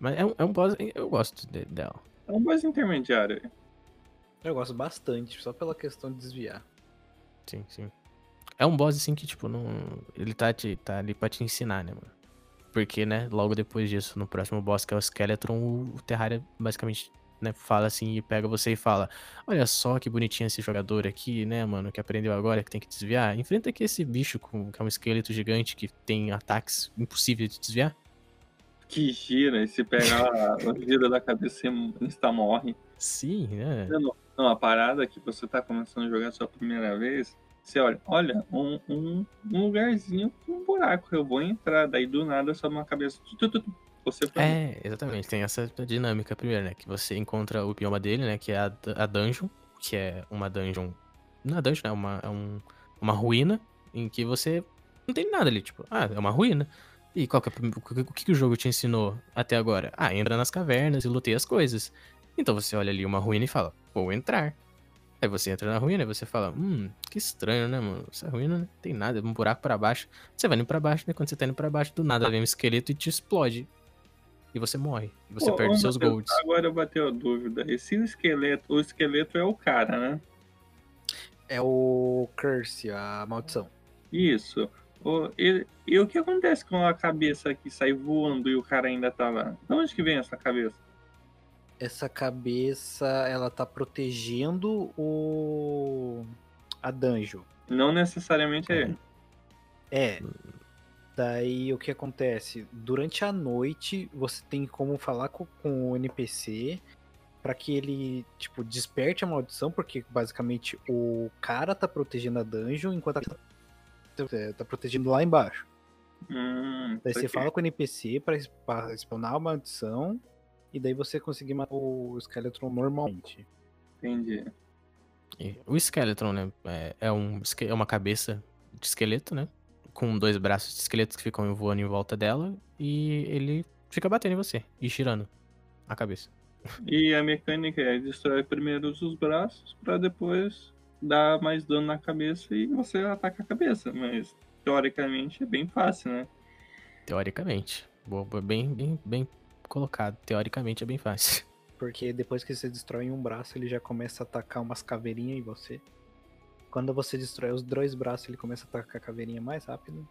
Mas é um, é um boss. Eu gosto de- dela.
É um boss intermediário.
Eu gosto bastante, só pela questão de desviar.
Sim, sim. É um boss assim que, tipo, não. Ele tá, te, tá ali pra te ensinar, né, mano? Porque, né, logo depois disso, no próximo boss, que é o Skeleton, o, o Terraria basicamente, né, fala assim e pega você e fala: Olha só que bonitinho esse jogador aqui, né, mano, que aprendeu agora que tem que desviar. Enfrenta aqui esse bicho com, que é um esqueleto gigante que tem ataques impossíveis de desviar.
que gira, e se pegar o giro da cabeça, você insta morre.
Sim, né?
Não, não, a parada é que você tá começando a jogar a sua primeira vez, você olha, olha, um, um, um lugarzinho com um buraco, eu vou entrar, daí do nada sobe uma cabeça. Tu, tu, tu, você foi.
É, exatamente. Tem essa dinâmica primeiro, né? Que você encontra o bioma dele, né? Que é a, a dungeon, que é uma dungeon. Não é dungeon, né? Uma, é um, uma ruína em que você não tem nada ali, tipo, ah, é uma ruína. E qual que é, o que, que o jogo te ensinou até agora? Ah, entra nas cavernas e lutei as coisas. Então você olha ali uma ruína e fala, vou entrar. Aí você entra na ruína e você fala, hum, que estranho, né, mano? Essa ruína não tem nada, um buraco para baixo. Você vai indo pra baixo, né? Quando você tá indo pra baixo, do nada vem um esqueleto e te explode. E você morre. E você
Pô,
perde seus
Matheus,
golds.
Agora eu bateu a dúvida. E se o esqueleto. O esqueleto é o cara, né?
É o Curse, a maldição.
Isso. O, e, e o que acontece com a cabeça que sai voando e o cara ainda tá lá? De onde que vem essa cabeça?
Essa cabeça, ela tá protegendo o. a dungeon.
Não necessariamente é. ele.
É. Daí o que acontece? Durante a noite, você tem como falar com, com o NPC para que ele, tipo, desperte a maldição, porque basicamente o cara tá protegendo a dungeon enquanto a tá, tá protegendo lá embaixo.
Hum,
Daí você
saquei.
fala com o NPC pra spawnar a maldição e daí você conseguir matar o Skeleton normalmente.
Entendi.
E o Skeleton, né? É, é um, é uma cabeça de esqueleto, né? Com dois braços de esqueletos que ficam voando em volta dela. E ele fica batendo em você e girando a cabeça.
E a mecânica é destrói primeiro os braços pra depois dar mais dano na cabeça e você ataca a cabeça. Mas teoricamente é bem fácil, né?
Teoricamente. Bem, bem, bem colocado. Teoricamente é bem fácil.
Porque depois que você destrói um braço, ele já começa a atacar umas caveirinhas em você. Quando você destrói os dois braços, ele começa a atacar a caveirinha mais rápido.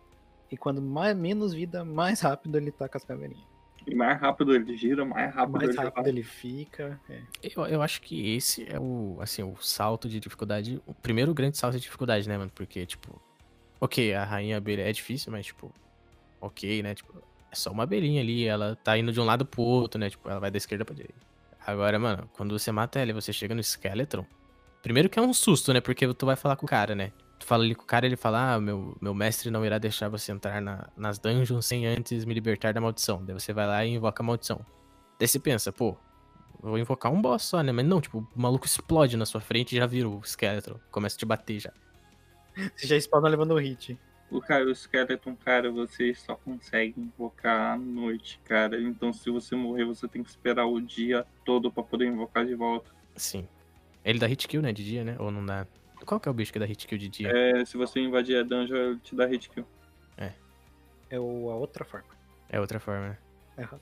E quando mais, menos vida, mais rápido ele taca as caveirinhas.
E mais rápido ele gira, mais rápido
mais
ele
rápido ele fica. é.
Eu, eu acho que esse é o, assim, o salto de dificuldade. O primeiro grande salto de dificuldade, né, mano? Porque, tipo. Ok, a rainha abelha é difícil, mas, tipo. Ok, né? Tipo, é só uma abelhinha ali. Ela tá indo de um lado pro outro, né? Tipo, ela vai da esquerda pra direita. Agora, mano, quando você mata ela e você chega no Skeleton. Primeiro que é um susto, né? Porque tu vai falar com o cara, né? Tu fala ali com o cara ele fala: Ah, meu, meu mestre não irá deixar você entrar na- nas dungeons sem antes me libertar da maldição. Daí você vai lá e invoca a maldição. Daí você pensa, pô, vou invocar um boss só, né? Mas não, tipo, o maluco explode na sua frente e já vira o Skeleton. Começa a te bater já.
Você já spawna levando o hit.
O cara, o Skeleton, cara, você só consegue invocar à noite, cara. Então se você morrer, você tem que esperar o dia todo pra poder invocar de volta.
Sim. Ele dá hit kill, né? De dia, né? Ou não dá? Qual que é o bicho que dá hit kill de dia?
É, se você invadir a dungeon, ele te dá hit kill.
É o, a outra forma.
É outra forma, né?
Aham.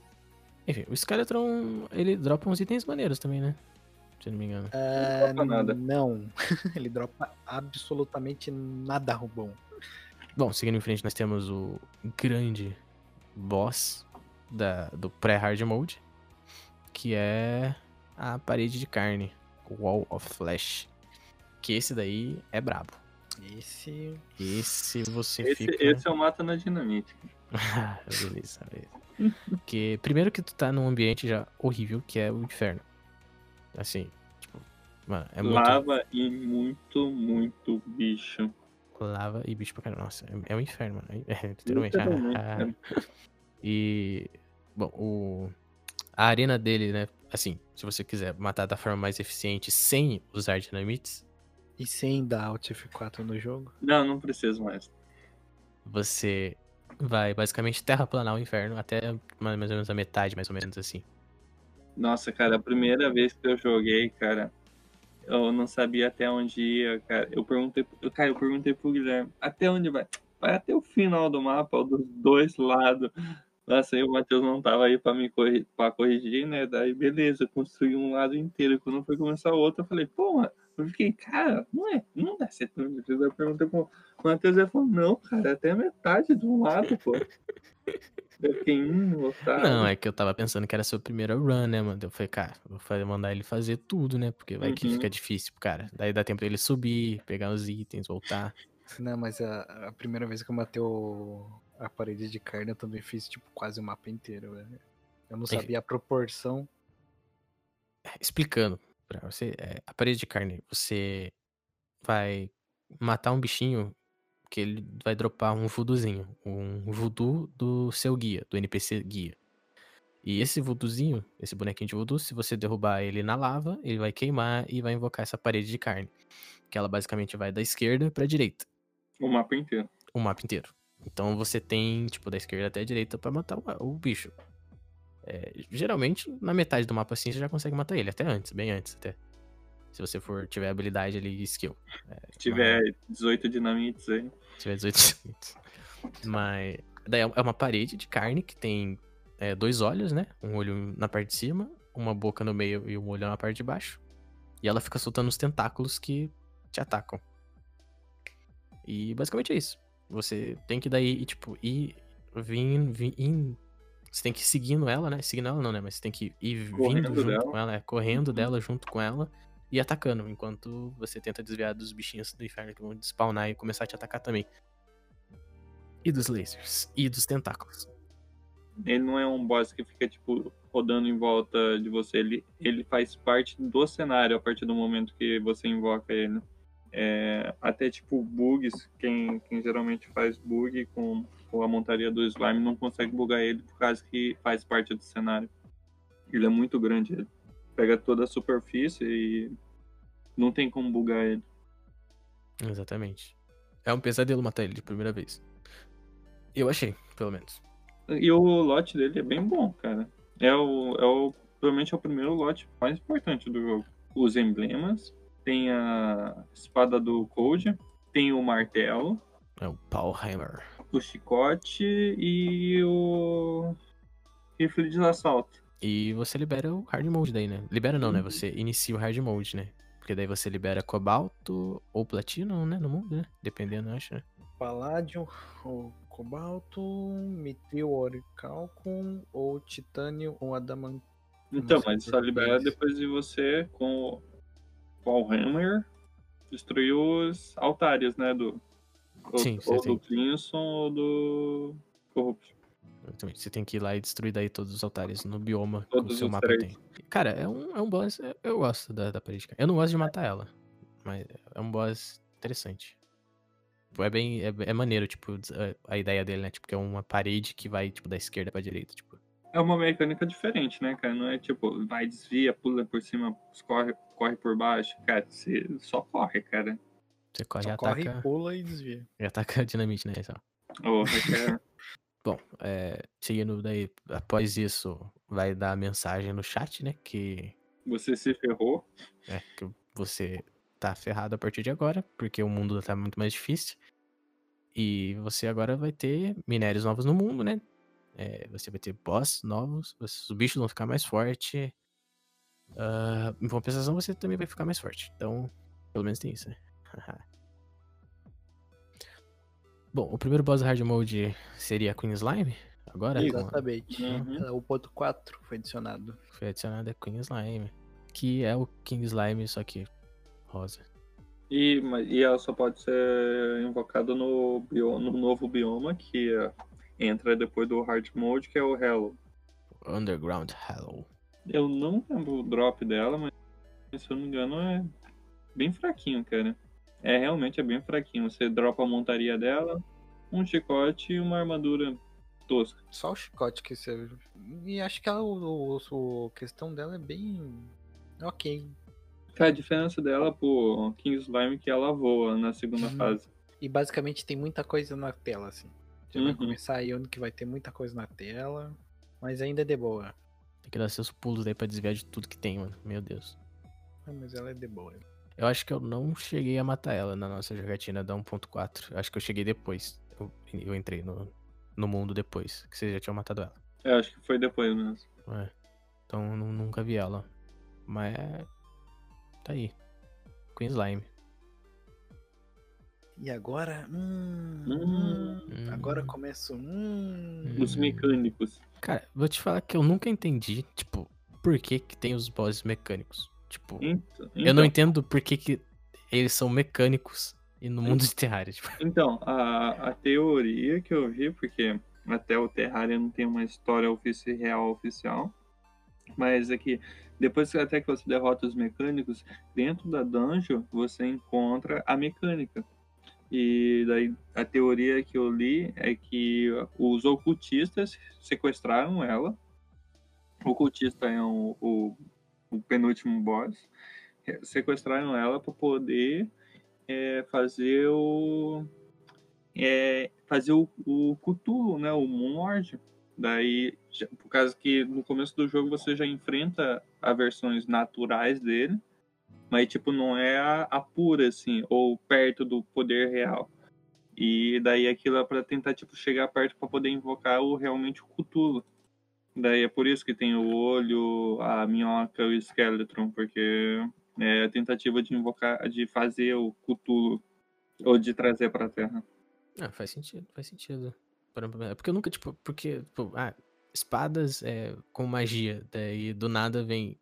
Enfim, o Skeleton, ele dropa uns itens maneiros também, né? Se eu não me engano.
Ah,
dropa nada.
Não. *laughs* ele dropa absolutamente nada bom.
Bom, seguindo em frente, nós temos o grande boss da, do pré-hard mode, que é a parede de carne, Wall of Flesh. Que esse daí é brabo.
Esse.
Esse você
Esse,
fica.
esse é o mata na dinamite.
Ah, *laughs* beleza, beleza. Porque primeiro que tu tá num ambiente já horrível, que é o inferno. Assim, tipo, mano, é muito
Lava e muito, muito bicho.
lava e bicho pra caramba. Nossa, é, é um inferno, mano. É, é, literalmente.
Literalmente,
Ah, *laughs* ah. E, bom, o, a arena dele, né? Assim, se você quiser matar da forma mais eficiente sem usar dinamites,
E sem dar Alt F4 no jogo.
Não, não preciso mais.
você vai basicamente terraplanar o inferno até mais ou menos a metade, mais ou menos assim.
Nossa, cara, a primeira vez que eu joguei, cara, eu não sabia até onde ia, cara. Eu perguntei, eu- cara, eu perguntei pro Guilherme, até onde vai? Vai até o final do mapa, dos dois lados. Nossa, aí o Matheus não tava aí pra me corrigir, pra corrigir, né? Daí, beleza, construí um lado inteiro. Quando foi começar o outro, eu falei, pô, mano, eu fiquei, cara, não é, não dá certo. Eu perguntei pro Matheus, ele falou, não, cara, até a metade do lado, pô. Eu fiquei, hum, otário.
Não, é que eu tava pensando que era a sua primeira run, né, mano? Eu falei, cara, vou fazer- mandar ele fazer tudo, né? Porque vai que
Uhum.
fica difícil pro cara. Daí dá tempo dele subir, pegar os itens, voltar.
Não, mas a, a primeira vez que eu matei o, a parede de carne, eu também fiz, tipo, quase o mapa inteiro, velho. Eu não
Tem-
sabia a proporção.
Explicando pra você, é, a parede de carne, você vai matar um bichinho que ele vai dropar um voodoozinho, um voodoo do seu guia, do NPC guia. E esse voodoozinho, esse bonequinho de voodoo, se você derrubar ele na lava, ele vai queimar e vai invocar essa parede de carne. Que ela basicamente vai da esquerda pra direita,
O mapa inteiro.
o mapa inteiro. Então você tem, tipo, da esquerda até a direita pra matar o, o bicho. É, geralmente, na metade do mapa assim, você já consegue matar ele, até antes, bem antes até. Se você for tiver habilidade ali e skill.
Se tiver 18 dinamites aí.
Se tiver 18 minutos. Mas. Daí é uma parede de carne que tem é, dois olhos, né? Um olho na parte de cima, uma boca no meio e um olho na parte de baixo. E ela fica soltando os tentáculos que te atacam. E basicamente é isso. Você tem que daí, tipo, ir. Vir, vir, ir- Você tem que ir seguindo ela, né? Seguindo ela não, né? Mas você tem que ir
Correndo
vindo junto
dela.
com ela, é, correndo
Uhum.
dela junto com ela e atacando, enquanto você tenta desviar dos bichinhos do inferno que vão spawnar e começar a te atacar também. E dos lasers. E dos tentáculos.
Ele não é um boss que fica, tipo, rodando em volta de você. Ele, ele faz parte do cenário a partir do momento que você invoca ele. É, até, tipo, bugs. Quem, quem geralmente faz bug com, com a montaria do slime não consegue bugar ele por causa que faz parte do cenário. Ele é muito grande. Ele pega toda a superfície e não tem como bugar ele.
Exatamente. É um pesadelo matar ele de primeira vez. Eu achei, pelo menos.
E o lote dele é bem bom, cara. É o, é o provavelmente é o primeiro lote mais importante do jogo. Os emblemas, tem a espada do Code, tem o martelo,
É o Paulheimer.
o chicote e o rifle de assalto.
E você libera o hard mode daí, né? Libera não, né?
Uhum.
Você inicia o hard mode, né? Porque daí você libera cobalto ou platinum, né? No mundo, né? Dependendo, eu acho, né?
Paládio, ou cobalto, meteoro calcum, ou titânio, ou adamantio.
Então, mas só libera
português.
depois de você, com o Warhammer, destruir os altares, né? Do, ou,
Sim,
ou do Clinson ou do Corrupt.
Exatamente. Você tem que ir lá e destruir daí todos os altares no bioma que o
Todos
seu mapa
três.
tem. Cara, é um, é um boss. Eu, gosto da, da parede. Eu não gosto de matar ela. Mas é um boss interessante. Tipo, É bem. É, é maneiro, tipo, a ideia dele, né? Tipo, que é uma parede que vai, tipo, da esquerda pra direita. Tipo.
É uma mecânica diferente, né, cara? Não é tipo, vai, desvia, pula por cima, corre, corre por baixo. Cara, você só corre, cara.
Você corre e
Só
ataca.
corre, pula e desvia.
E ataca a *laughs* dinamite, né? Só.
Ou requer.
Bom, é, seguindo daí, após isso, vai dar a mensagem no chat, né? Que
você se ferrou.
É, que você tá ferrado a partir de agora, porque o mundo tá muito mais difícil. E você agora vai ter minérios novos no mundo, né? É, você vai ter boss novos, os bichos vão ficar mais fortes. Ah, em compensação, você também vai ficar mais forte. Então, pelo menos tem isso, né? *laughs* Bom, o primeiro boss hard mode seria a Queen Slime. Agora com a-
Exatamente.
Uhum.
O ponto 4 foi adicionado.
foi adicionada a Queen Slime. Que é o King Slime, só que rosa.
E, mas- e ela só pode ser invocada no, bio- no novo bioma que é, entra depois do hard mode, que é o Hello.
Underground Hello.
Eu não lembro o drop dela, mas se eu não me engano é bem fraquinho, cara. É realmente é bem fraquinho. Você dropa a montaria dela, um chicote e uma armadura tosca.
Só o chicote que você. E acho que o, o- a questão dela é bem. Ok.
Cara, a diferença dela pro King Slime é que ela voa na segunda
Uhum.
fase.
E basicamente tem muita coisa na tela, assim. Já vai
Uhum.
começar aí onde que vai ter muita coisa na tela. Mas ainda é de boa.
Tem que dar seus pulos aí pra desviar de tudo que tem, mano. Meu Deus.
Ah, Mas ela é de boa.
Eu acho que eu não cheguei a matar ela na nossa jogatina da 1.4. Eu acho que eu cheguei depois. Eu, eu entrei no, no mundo depois. Que vocês já tinham matado ela.
Eu acho que foi depois mesmo.
É. Então eu nu- nunca vi ela. Mas. Tá aí. Queen Slime.
E agora. Hum,
Hum.
hum, agora começa o. Hum,
Os
Hum.
mecânicos.
Cara, vou te falar que eu nunca entendi, tipo, por que que tem os bosses mecânicos. Tipo,
Então,
eu não
então,
entendo por que que eles são mecânicos e no mundo de Terraria. Tipo. *laughs*
Então, a, a teoria que eu vi, porque até o Terraria não tem uma história ofici real oficial, mas é que depois que até que você derrota os mecânicos, dentro da dungeon você encontra a mecânica. E daí a teoria que eu li é que os ocultistas sequestraram ela. O ocultista é um, o, o penúltimo boss. Sequestraram ela para poder é, fazer o é, fazer o, o Cthulhu, né, o Moonlord. Daí, já, por causa que no começo do jogo você já enfrenta as versões naturais dele, mas tipo não é a, a pura assim, ou perto do poder real. E daí aquilo é para tentar tipo chegar perto para poder invocar o realmente o Cthulhu. Daí é por isso que tem o olho, a minhoca o Skeletron, porque é a tentativa de invocar, de fazer o Cthulhu ou de trazer para Terra.
Ah, faz sentido, faz sentido. É porque eu nunca, tipo, porque, tipo, ah, espadas é, com magia, daí do nada vem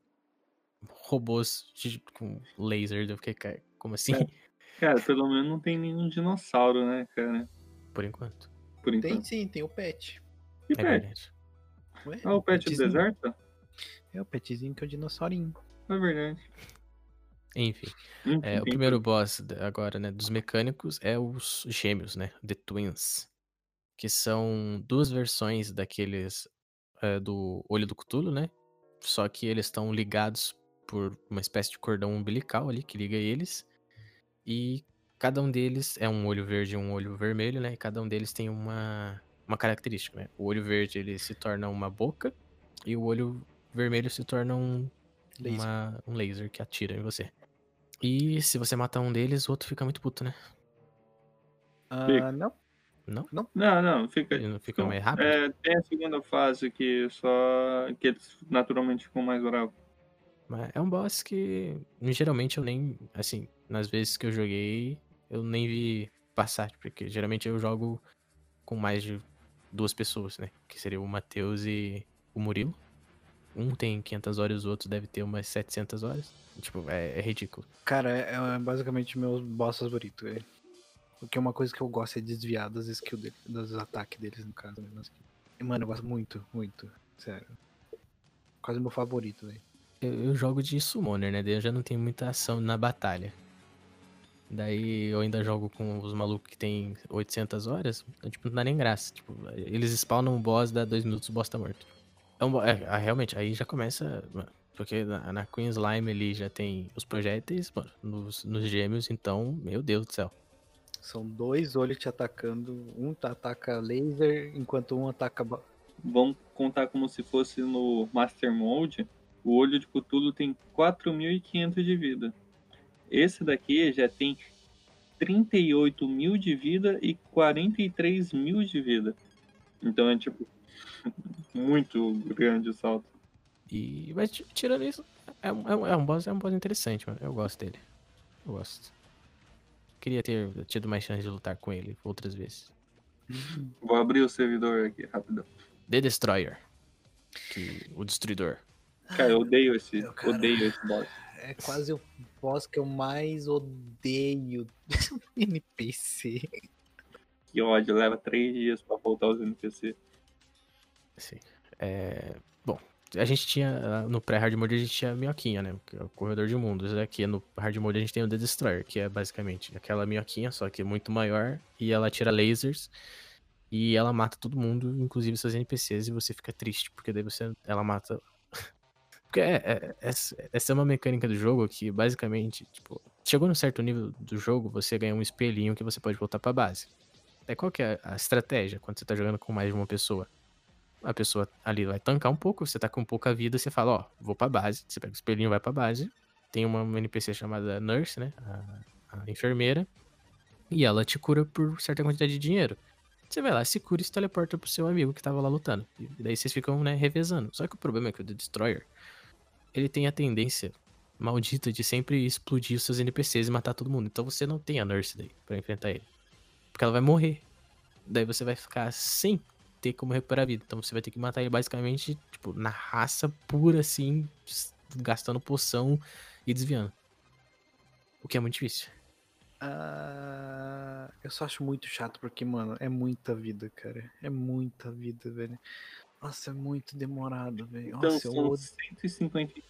robôs de, com laser, eu fiquei, cara, como assim?
É. *laughs* Cara, pelo menos não tem nenhum dinossauro, né, cara?
Por enquanto.
Por enquanto.
Tem sim, tem o pet.
Que
É
pet?
verdade.
Ué,
Ah, o pet do deserto?
É o petzinho que é o dinossaurinho.
É verdade.
Enfim, é, o primeiro boss agora, né, dos mecânicos é os gêmeos, né, The Twins, que são duas versões daqueles é, do Olho do Cthulhu, né, só que eles estão ligados por uma espécie de cordão umbilical ali que liga eles, e cada um deles é um olho verde e um olho vermelho, né, e cada um deles tem uma, uma característica, né, o olho verde ele se torna uma boca, e o olho vermelho se torna um
Laser.
uma- um laser que atira em você. E se você matar um deles, o outro fica muito puto, né?
Ah,
Fica.
não.
Não?
Não, não, fica.
Ele não fica
não.
mais rápido?
É, tem a segunda fase que só. que eles naturalmente ficam mais bravos.
Mas é um boss que geralmente eu nem. Assim, nas vezes que eu joguei, eu nem vi passar. Porque geralmente eu jogo com mais de duas pessoas, né? Que seria o Matheus e o Murilo. Um tem 500 horas, o outro deve ter umas 700 horas. Tipo, é, é ridículo.
Cara, é, é basicamente meu boss favorito, velho. Porque uma coisa que eu gosto é desviar das skills dele, dos ataques deles, no caso. né, mano, eu gosto muito, muito. Sério. Quase meu favorito, velho.
Eu, eu jogo de summoner, né? Daí eu já não tenho muita ação na batalha. Daí eu ainda jogo com os malucos que tem 800 horas, então, tipo, não dá nem graça. Tipo, eles spawnam um boss, dá dois minutos, o boss tá morto. É, um, é, ah, realmente, aí já começa... Porque na, na Queen Slime ali já tem os projéteis, mano, nos, nos gêmeos, então, meu Deus do céu.
São dois olhos te atacando. Um tá- ataca laser, enquanto um ataca.
Vamos contar como se fosse no Master Mode. O olho de Cthulhu tem 4.500 de vida. Esse daqui já tem 38 mil de vida e 43 mil de vida. Então é tipo muito grande o salto.
E, mas ti- tirando isso, é um, é um, é um boss, é um boss interessante, mano. Eu gosto dele. Eu gosto. Queria ter tido mais chance de lutar com ele outras vezes.
Vou abrir o servidor aqui rapidão.
The Destroyer. Que, o Destruidor.
Cara, eu odeio esse,
Meu cara.
odeio esse boss.
É quase o boss que eu mais odeio do *laughs* NPC.
Que ódio, leva três dias pra voltar os NPC.
Assim, é, bom, a gente tinha. No pré-hard mode a gente tinha a minhoquinha, né? Que é o corredor de mundos. Aqui no hard mode a gente tem o The Destroyer, que é basicamente aquela minhoquinha, só que muito maior. E ela tira lasers. E ela mata todo mundo, inclusive seus NPCs, e você fica triste, porque daí você. Ela mata. Porque é, é- essa, essa é uma mecânica do jogo que basicamente, tipo, chegou num certo nível do jogo, você ganha um espelhinho que você pode voltar pra base. É qual que é a estratégia quando você tá jogando com mais de uma pessoa? A pessoa ali vai tancar um pouco, você tá com pouca vida, você fala, ó, vou pra base. Você pega o espelhinho, vai pra base. Tem uma NPC chamada Nurse, né? A, a enfermeira. E ela te cura por certa quantidade de dinheiro. Você vai lá, se cura e se teleporta pro seu amigo que tava lá lutando. E daí vocês ficam, né, revezando. Só que o problema é que o The Destroyer, ele tem a tendência maldita de sempre explodir os seus NPCs e matar todo mundo. Então você não tem a Nurse daí pra enfrentar ele. Porque ela vai morrer. Daí você vai ficar sem ter como recuperar a vida. Então você vai ter que matar ele basicamente, tipo, na raça pura, assim, gastando poção e desviando. O que é muito difícil.
Ah, eu só acho muito chato porque, mano, é muita vida, cara. É muita vida, velho. Nossa, é muito demorado, velho.
Então
Nossa, eu
são
odeio,
153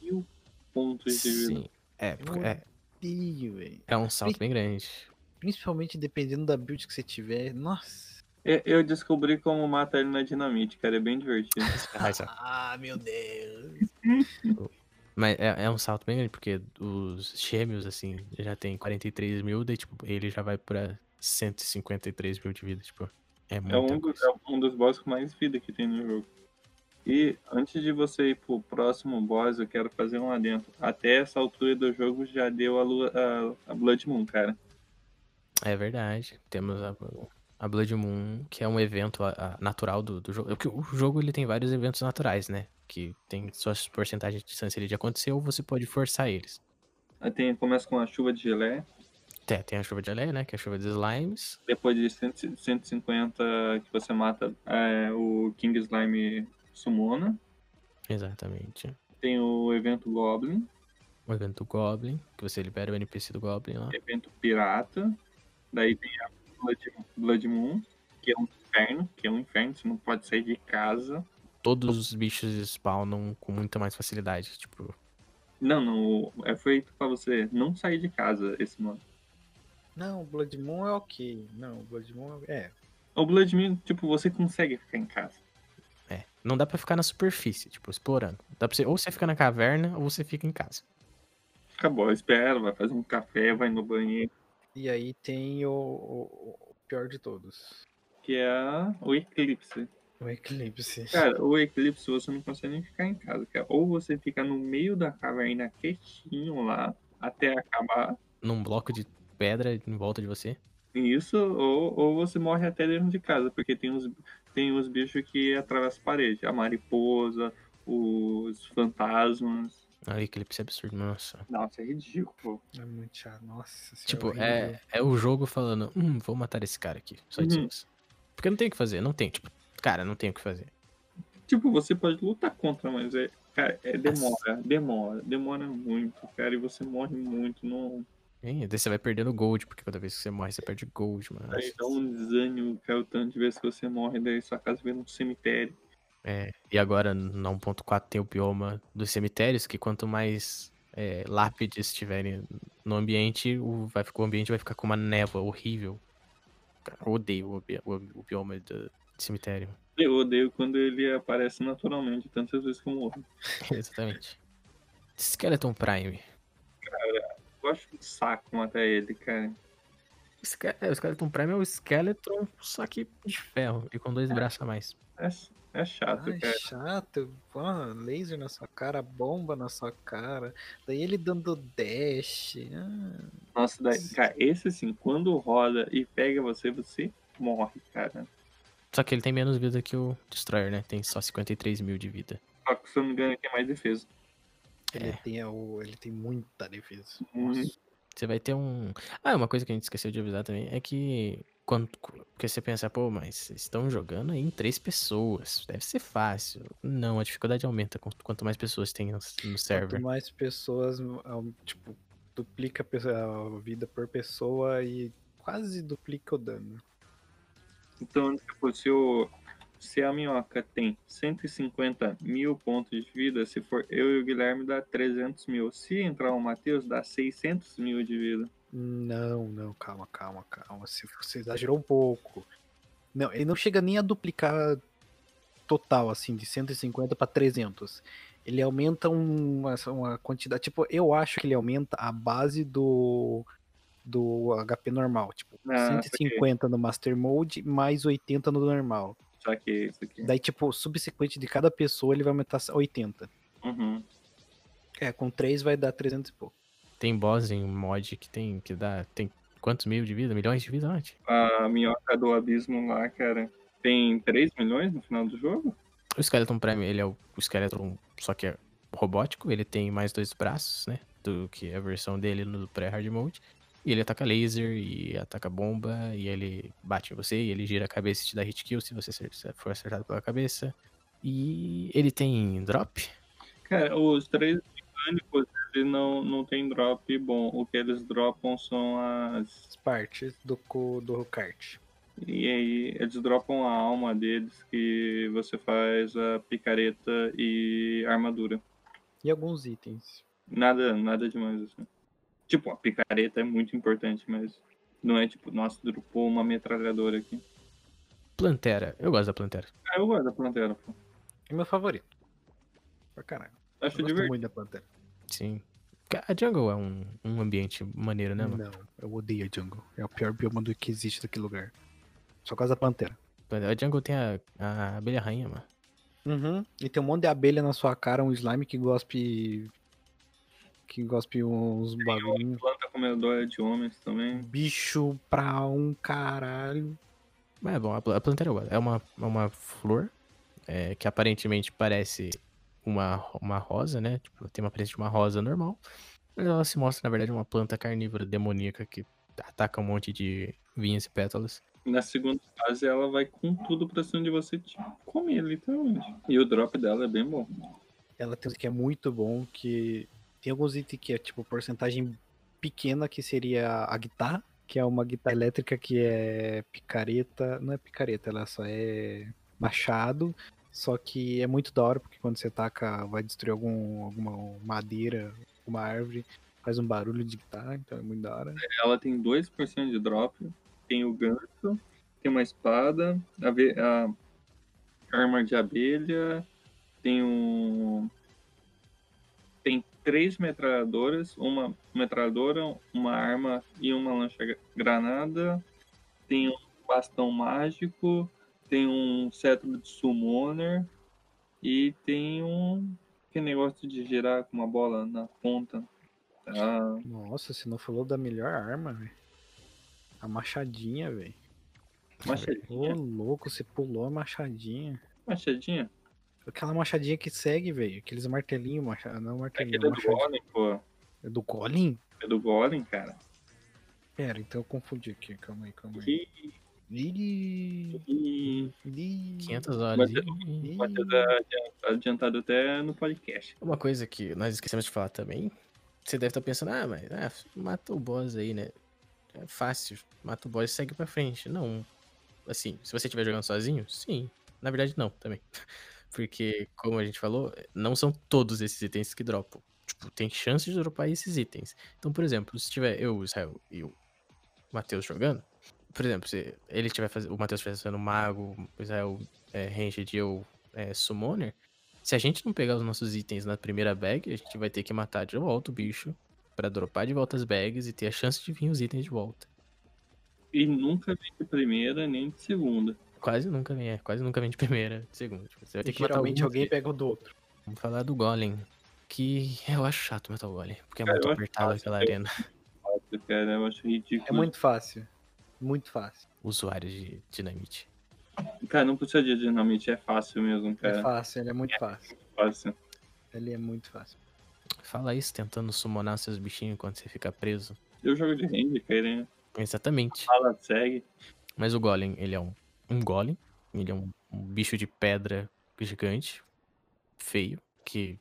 mil pontos de vida.
Sim. É, porque é,
velho.
é um salto bem grande.
Principalmente dependendo da build que você tiver. Nossa.
É, Eu descobri como matar ele na dinamite, cara. É bem divertido. *laughs*
Mas, ó,
Ah, meu Deus.
Mas é, é um salto bem grande, porque os gêmeos, assim, já tem 43 mil, daí, tipo, ele já vai pra 153 mil de vida, tipo. É
É um, do- é um dos boss com mais vida que tem no jogo. E antes de você ir pro próximo boss, eu quero fazer um adendo. Até essa altura do jogo já deu a, lua, a, a Blood Moon, cara.
É verdade. Temos a, a Blood Moon, que é um evento a- natural do, do jogo. Porque o jogo ele tem vários eventos naturais, né? Que tem suas porcentagens de chance de acontecer, ou você pode forçar eles.
Aí tem, começa com a chuva de gelé.
Tem, tem a chuva de areia, né? Que é a chuva de slimes.
Depois de 100 150 que você mata, é, o King Slime Sumona.
Exatamente.
Tem o evento Goblin,
O evento Goblin, que você libera o NPC do Goblin lá.
evento Pirata. Daí tem a Blood, Blood Moon, que é um inferno, que é um inferno, você não pode sair de casa.
Todos os bichos spawnam com muita mais facilidade. Tipo,
Não, não, é feito pra você não sair de casa esse modo.
Não, Blood Moon é ok. Não, Blood Moon é.
O Blood Moon, tipo, você consegue ficar em casa.
é. Não dá pra ficar na superfície, tipo, explorando. Dá pra você, ou você fica na caverna, ou você fica em casa.
Acabou, espera, vai fazer um café, vai no banheiro,
E aí tem o, o- o pior de todos.
que é o Eclipse.
O Eclipse.
Cara, o Eclipse você não consegue nem ficar em casa, cara. Ou você fica no meio da caverna quietinho lá, até acabar
Num bloco de pedra em volta de você.
isso, ou, ou você morre até dentro de casa, porque tem os, tem os bichos que atravessam a parede. A mariposa, os fantasmas.
Ah, eclipse é absurdo, nossa.
Nossa, é ridículo.
É muito chato. Nossa senhora.
Tipo,
horrível.
é, é o jogo falando, hum, vou matar esse cara aqui. Só
Uhum.
isso. Porque não tem o que fazer, não tem, tipo, cara, não tem o que fazer.
Tipo, você pode lutar contra, mas é, cara, é demora, demora, demora muito, cara, e você morre muito, não.
Hein, daí você vai perdendo gold, porque cada vez que você morre, você perde gold, mano.
Aí dá um desânimo, cara, o tanto de vezes que você morre, daí sua casa vira um cemitério.
É, e agora na 1.4 tem o bioma dos cemitérios, que quanto mais é, lápides tiverem no ambiente, o, vai, o ambiente vai ficar com uma névoa horrível. Cara, eu odeio o, o, o bioma do cemitério.
Eu odeio quando ele aparece naturalmente, tantas vezes que eu morro. *laughs*
Exatamente. Skeleton Prime.
Eu acho um saco matar ele, cara.
O Ske- é, o Skeleton Prime é o Skeleton, só que de ferro e com dois braços a mais.
É, é chato,
Ai,
cara.
chato. Porra, laser na sua cara, bomba na sua cara. Daí ele dando dash. Ah,
Nossa, daí, cara, esse assim, quando roda e pega você, você morre, cara.
Só que ele tem menos vida que o Destroyer, né? Tem só 53 mil de vida.
Só que se eu não me engano, ele tem mais defesa.
Ele,
É.
tem o, ele tem muita defesa.
Uhum.
Nossa.
Você vai ter um. Ah, uma coisa que a gente esqueceu de avisar também é que. Quando, porque você pensa, pô, mas estão jogando aí em três pessoas. Deve ser fácil. Não, a dificuldade aumenta quanto mais pessoas tem no, no server.
Quanto mais pessoas, ah, tipo, duplica a vida por pessoa e quase duplica o dano.
Então, tipo, se, o, se a minhoca tem 150 mil pontos de vida, se for eu e o Guilherme, dá 300 mil. Se entrar o Matheus, dá 600 mil de vida.
Não, não, calma, calma, calma. Se você exagerou um pouco. Não, ele não chega nem a duplicar total, assim, de 150 para 300. Ele aumenta um- uma, uma quantidade. Tipo, eu acho que ele aumenta a base do, do HP normal. Tipo,
Ah,
150 no Master Mode, mais 80 no normal.
Só que isso aqui.
Daí, tipo, subsequente de cada pessoa, ele vai aumentar 80.
Uhum.
É, com 3 vai dar 300 e pouco.
Tem boss em mod que tem. que dá. Tem quantos mil de vida? Milhões de vida antes?
A minhoca do abismo lá, cara, tem 3 milhões no final do jogo?
O Skeleton Prime, ele é o, o Skeleton, só que é robótico. Ele tem mais dois braços, né? Do que a versão dele no pré-hard mode. E ele ataca laser, e ataca bomba, e ele bate em você, e ele gira a cabeça e te dá hit kill se você for acertado pela cabeça. E ele tem drop.
Cara, os três mecânicos ele não, não tem drop bom. O que eles dropam são as.
As partes do, do kart.
E aí eles dropam a alma deles que você faz a picareta e armadura.
E alguns itens.
Nada, nada demais assim. Tipo, a picareta é muito importante, mas não é tipo, nossa, dropou uma metralhadora aqui.
Plantera. Eu gosto da Plantera.
Ah, eu gosto da Plantera, pô.
É meu favorito. Pra caralho. Eu
Acho
gosto
divertido.
muito da Pantera.
Sim. A Jungle é um, um ambiente maneiro, né, mano?
Não, eu odeio a jungle. É o pior bioma do que existe daquele lugar. Só por causa da Pantera.
A Jungle tem a, a abelha rainha, mano.
Uhum. E tem um monte de abelha na sua cara, um slime que gospe. Que gospe uns bagulhinhos.
Planta comedora de homens também.
Bicho pra um caralho.
Mas é bom, a pla- a Plantera eu gosto. É uma, é uma flor é, que aparentemente parece uma, uma rosa, né? Tipo, tem uma aparência de uma rosa normal. Mas ela se mostra, na verdade, uma planta carnívora demoníaca que ataca um monte de vinhas e pétalas.
Na segunda fase ela vai com tudo pra cima de você te comer, literalmente. E o drop dela é bem bom.
Ela tem um que é muito bom, que tem alguns itens que é tipo porcentagem pequena, que seria a guitarra, que é uma guitarra elétrica que é picareta, não é picareta, ela só é machado, só que é muito da hora, porque quando você taca, vai destruir algum, alguma madeira, uma árvore, faz um barulho de guitarra, então é muito da hora.
Ela tem 2% de drop. Tem o gancho, tem uma espada, a, a arma de abelha, tem um. Três metralhadoras, uma metralhadora, uma arma e uma lança-granada. Tem um bastão mágico, tem um cetro de summoner e tem um que negócio de girar com uma bola na ponta. Tá?
Nossa, você não falou da melhor arma, velho. A machadinha, velho. Ô,
Machadinha.
louco, você pulou a machadinha.
Machadinha?
Aquela machadinha que segue, velho. Aqueles martelinhos, macha... não martelinho,
Aquele é do. Golem, pô.
É do Golem?
É do Golem, cara.
Pera, então eu confundi aqui. Calma aí, calma aí.
E,
Ih,
e
ih.
500 horas.
Mas o Matheus é adiantado até no podcast.
Uma coisa que nós esquecemos de falar também. Você deve estar pensando, ah, mas ah, mata o boss aí, né? É fácil, mata o boss e segue pra frente. Não. Assim, se você estiver jogando sozinho, sim. Na verdade, não, também. *laughs* Porque, como a gente falou, não são todos esses itens que dropam. Tipo, tem chance de dropar esses itens. Então, por exemplo, se tiver eu, Israel e o Matheus jogando, por exemplo, se ele tiver fazendo, o Matheus estiver fazendo mago, o Israel é, ranged e eu é, summoner, se a gente não pegar os nossos itens na primeira bag, a gente vai ter que matar de volta o bicho pra dropar de volta as bags e ter a chance de vir os itens de volta.
E nunca vem de primeira nem de segunda.
Quase nunca vem, é, quase nunca vem de primeira, de segunda. Tipo, você vai ter que
Geralmente alguém pega o do outro.
Vamos falar do Golem, que eu acho chato matar o Golem, porque é
Cara,
muito apertado aquela
eu-
arena. *laughs*
Nossa, cara, eu acho ridículo.
É muito fácil. Muito fácil.
Usuários de dinamite.
Cara, não precisa de dinamite, é fácil mesmo,
É
cara.
fácil, ele é muito fácil.
fácil.
Ele é muito fácil.
Fala isso tentando summonar seus bichinhos quando você fica preso.
Eu jogo de range, cara. né?
Exatamente.
Fala, segue.
Mas o Golem, ele é um, um Golem. Ele é um, um bicho de pedra gigante, feio, que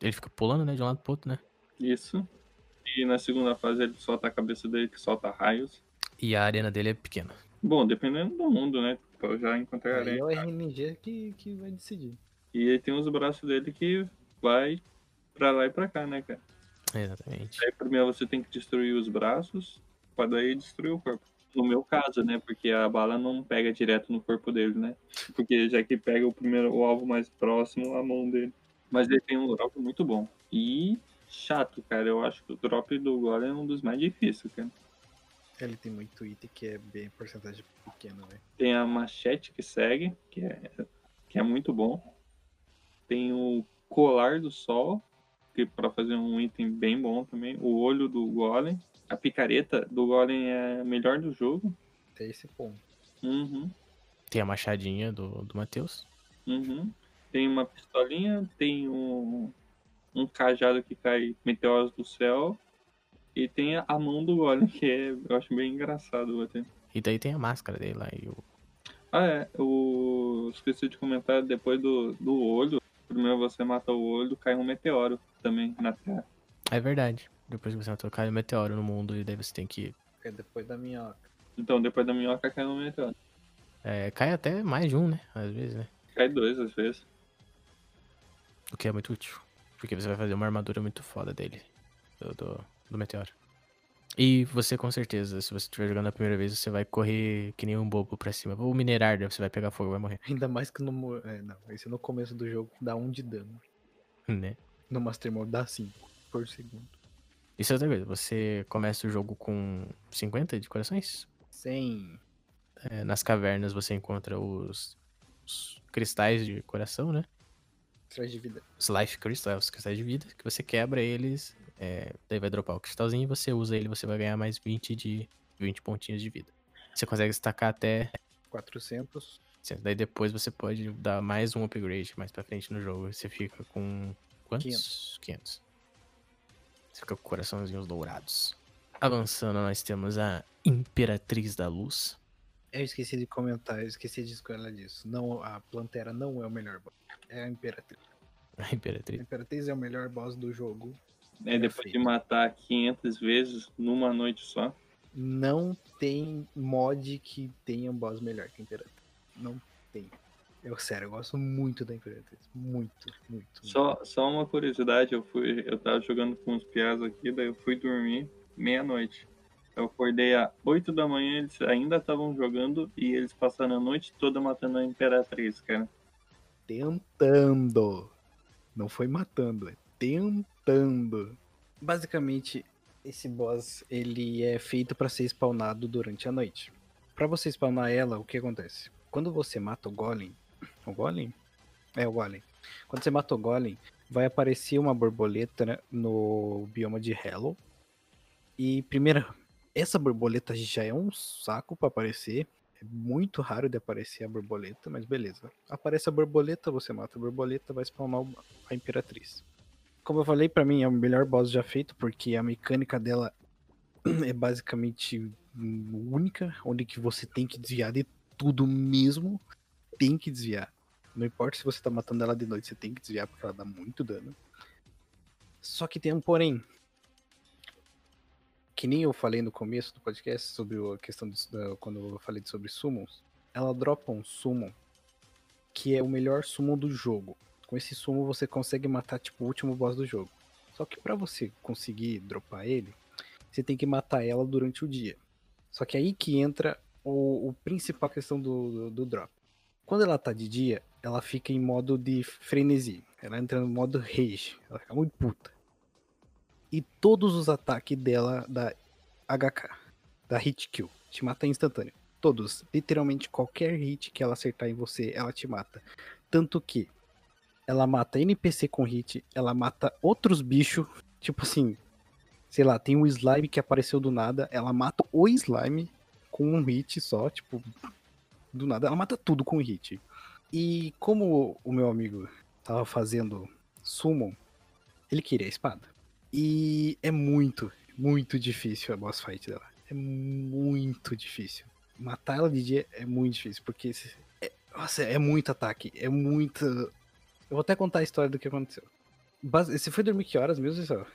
ele fica pulando, né, de um lado pro outro, né?
Isso. E na segunda fase ele solta a cabeça dele que solta raios.
E a arena dele é pequena.
Bom, dependendo do mundo, né? Eu já encontrei a
Aí
aranha.
é o RNG que, que vai decidir.
E aí tem os braços dele que vai pra lá e pra cá, né, cara?
Exatamente.
Aí primeiro você tem que destruir os braços, pra daí destruir o corpo. No meu caso, né? Porque a bala não pega direto no corpo dele, né? Porque já que pega o primeiro o alvo mais próximo, a mão dele. Mas ele tem um drop muito bom. E chato, cara. Eu acho que o drop do Golem é um dos mais difíceis, cara.
Ele tem muito item que é bem porcentagem pequena, velho.
Tem a machete que segue, que é, que é muito bom. Tem o colar do sol, que para fazer um item bem bom também. O olho do golem. A picareta do golem é a melhor do jogo.
Até esse ponto.
Uhum,
Tem a machadinha do, do Matheus.
uhum. Tem uma pistolinha, tem um, um cajado que cai meteoros do céu. E tem a mão do golem, que é, eu acho bem engraçado até.
E daí tem a máscara dele lá. E o...
Ah, é. O... Esqueci de comentar, depois do, do olho, primeiro você mata o olho, cai um meteoro também na Terra.
É verdade. Depois que você matou, cai um meteoro no mundo e daí você tem que.
É depois da minhoca.
Então, depois da minhoca cai no meteoro.
É, cai até mais de um, né? Às vezes, né?
Cai dois às vezes.
O que é muito útil. Porque você vai fazer uma armadura muito foda dele. Do, do, do meteoro. E você, com certeza, se você estiver jogando a primeira vez, você vai correr que nem um bobo pra cima. Ou minerar, né? Você vai pegar fogo e vai morrer. *laughs*
Ainda mais que no. É, não, esse no começo do jogo dá um de dano.
Né?
No Master Mode dá 5 por segundo.
Isso é outra coisa. Você começa o jogo com 50 de corações.
100.
É, nas cavernas você encontra os, os cristais de coração, né?
Traz de vida.
Os Life Crystals, os cristais de vida, que você quebra eles, é, daí vai dropar o cristalzinho e você usa ele, você vai ganhar mais 20 de 20 pontinhos de vida. Você consegue destacar até
400.
Daí depois você pode dar mais um upgrade mais pra frente no jogo. Você fica com. Quantos? 500. Você fica com coraçãozinhos dourados. Avançando, nós temos a Imperatriz da Luz.
Eu esqueci de comentar, eu esqueci de escolher disso. Não, a Plantera não é o melhor boss. É a Imperatriz.
A
A
Imperatriz.
Imperatriz é o melhor boss do jogo.
É, depois de matar 500 vezes numa noite só.
Não tem mod que tenha um boss melhor que a Imperatriz. Não tem. Eu, sério, eu gosto muito da Imperatriz. Muito, muito.
Só, só uma curiosidade, eu fui, eu tava jogando com os piás aqui, daí eu fui dormir meia-noite. Eu acordei às 8 da manhã, eles ainda estavam jogando e eles passaram a noite toda matando a Imperatriz, cara.
Tentando. Não foi matando, é tentando. Basicamente, esse boss ele é feito para ser spawnado durante a noite. Para você spawnar ela, o que acontece? Quando você mata o golem, o golem? É o golem. Quando você mata o golem, vai aparecer uma borboleta né, no bioma de Hello. E primeiro, essa borboleta já é um saco para aparecer. É muito raro de aparecer a borboleta, mas beleza. Aparece a borboleta, você mata a borboleta, vai spawnar a Imperatriz. Como eu falei, pra mim é o melhor boss já feito, porque a mecânica dela *clears throat* é basicamente hum, única, onde que você tem que desviar de tudo mesmo. Tem que desviar. Não importa se você tá matando ela de noite, você tem que desviar, porque ela dá muito dano. Só que tem um porém. Que nem eu falei no começo do podcast sobre a questão da, quando eu falei sobre summons. Ela dropa um summon que é o melhor summon do jogo. Com esse summon você consegue matar tipo o último boss do jogo. Só que pra você conseguir dropar ele, você tem que matar ela durante o dia. Só que aí que entra o, o principal questão do, do, do drop. Quando ela tá de dia, ela fica em modo de frenesi. Ela entra no modo rage. Ela fica muito puta. E todos os ataques dela da HK, da hit kill, te mata instantâneo. Todos. Literalmente qualquer hit que ela acertar em você, ela te mata. Tanto que ela mata NPC com hit, ela mata outros bichos. Tipo assim, sei lá, tem um slime que apareceu do nada, ela mata o slime com um hit só, tipo, do nada. Ela mata tudo com hit. E como o meu amigo tava fazendo summon, ele queria a espada. E é muito, muito difícil a boss fight dela. É muito difícil. Matar ela de dia é muito difícil, porque é, nossa, é muito ataque, é muita. Eu vou até contar a história do que aconteceu. Você foi dormir que horas mesmo, Isabel?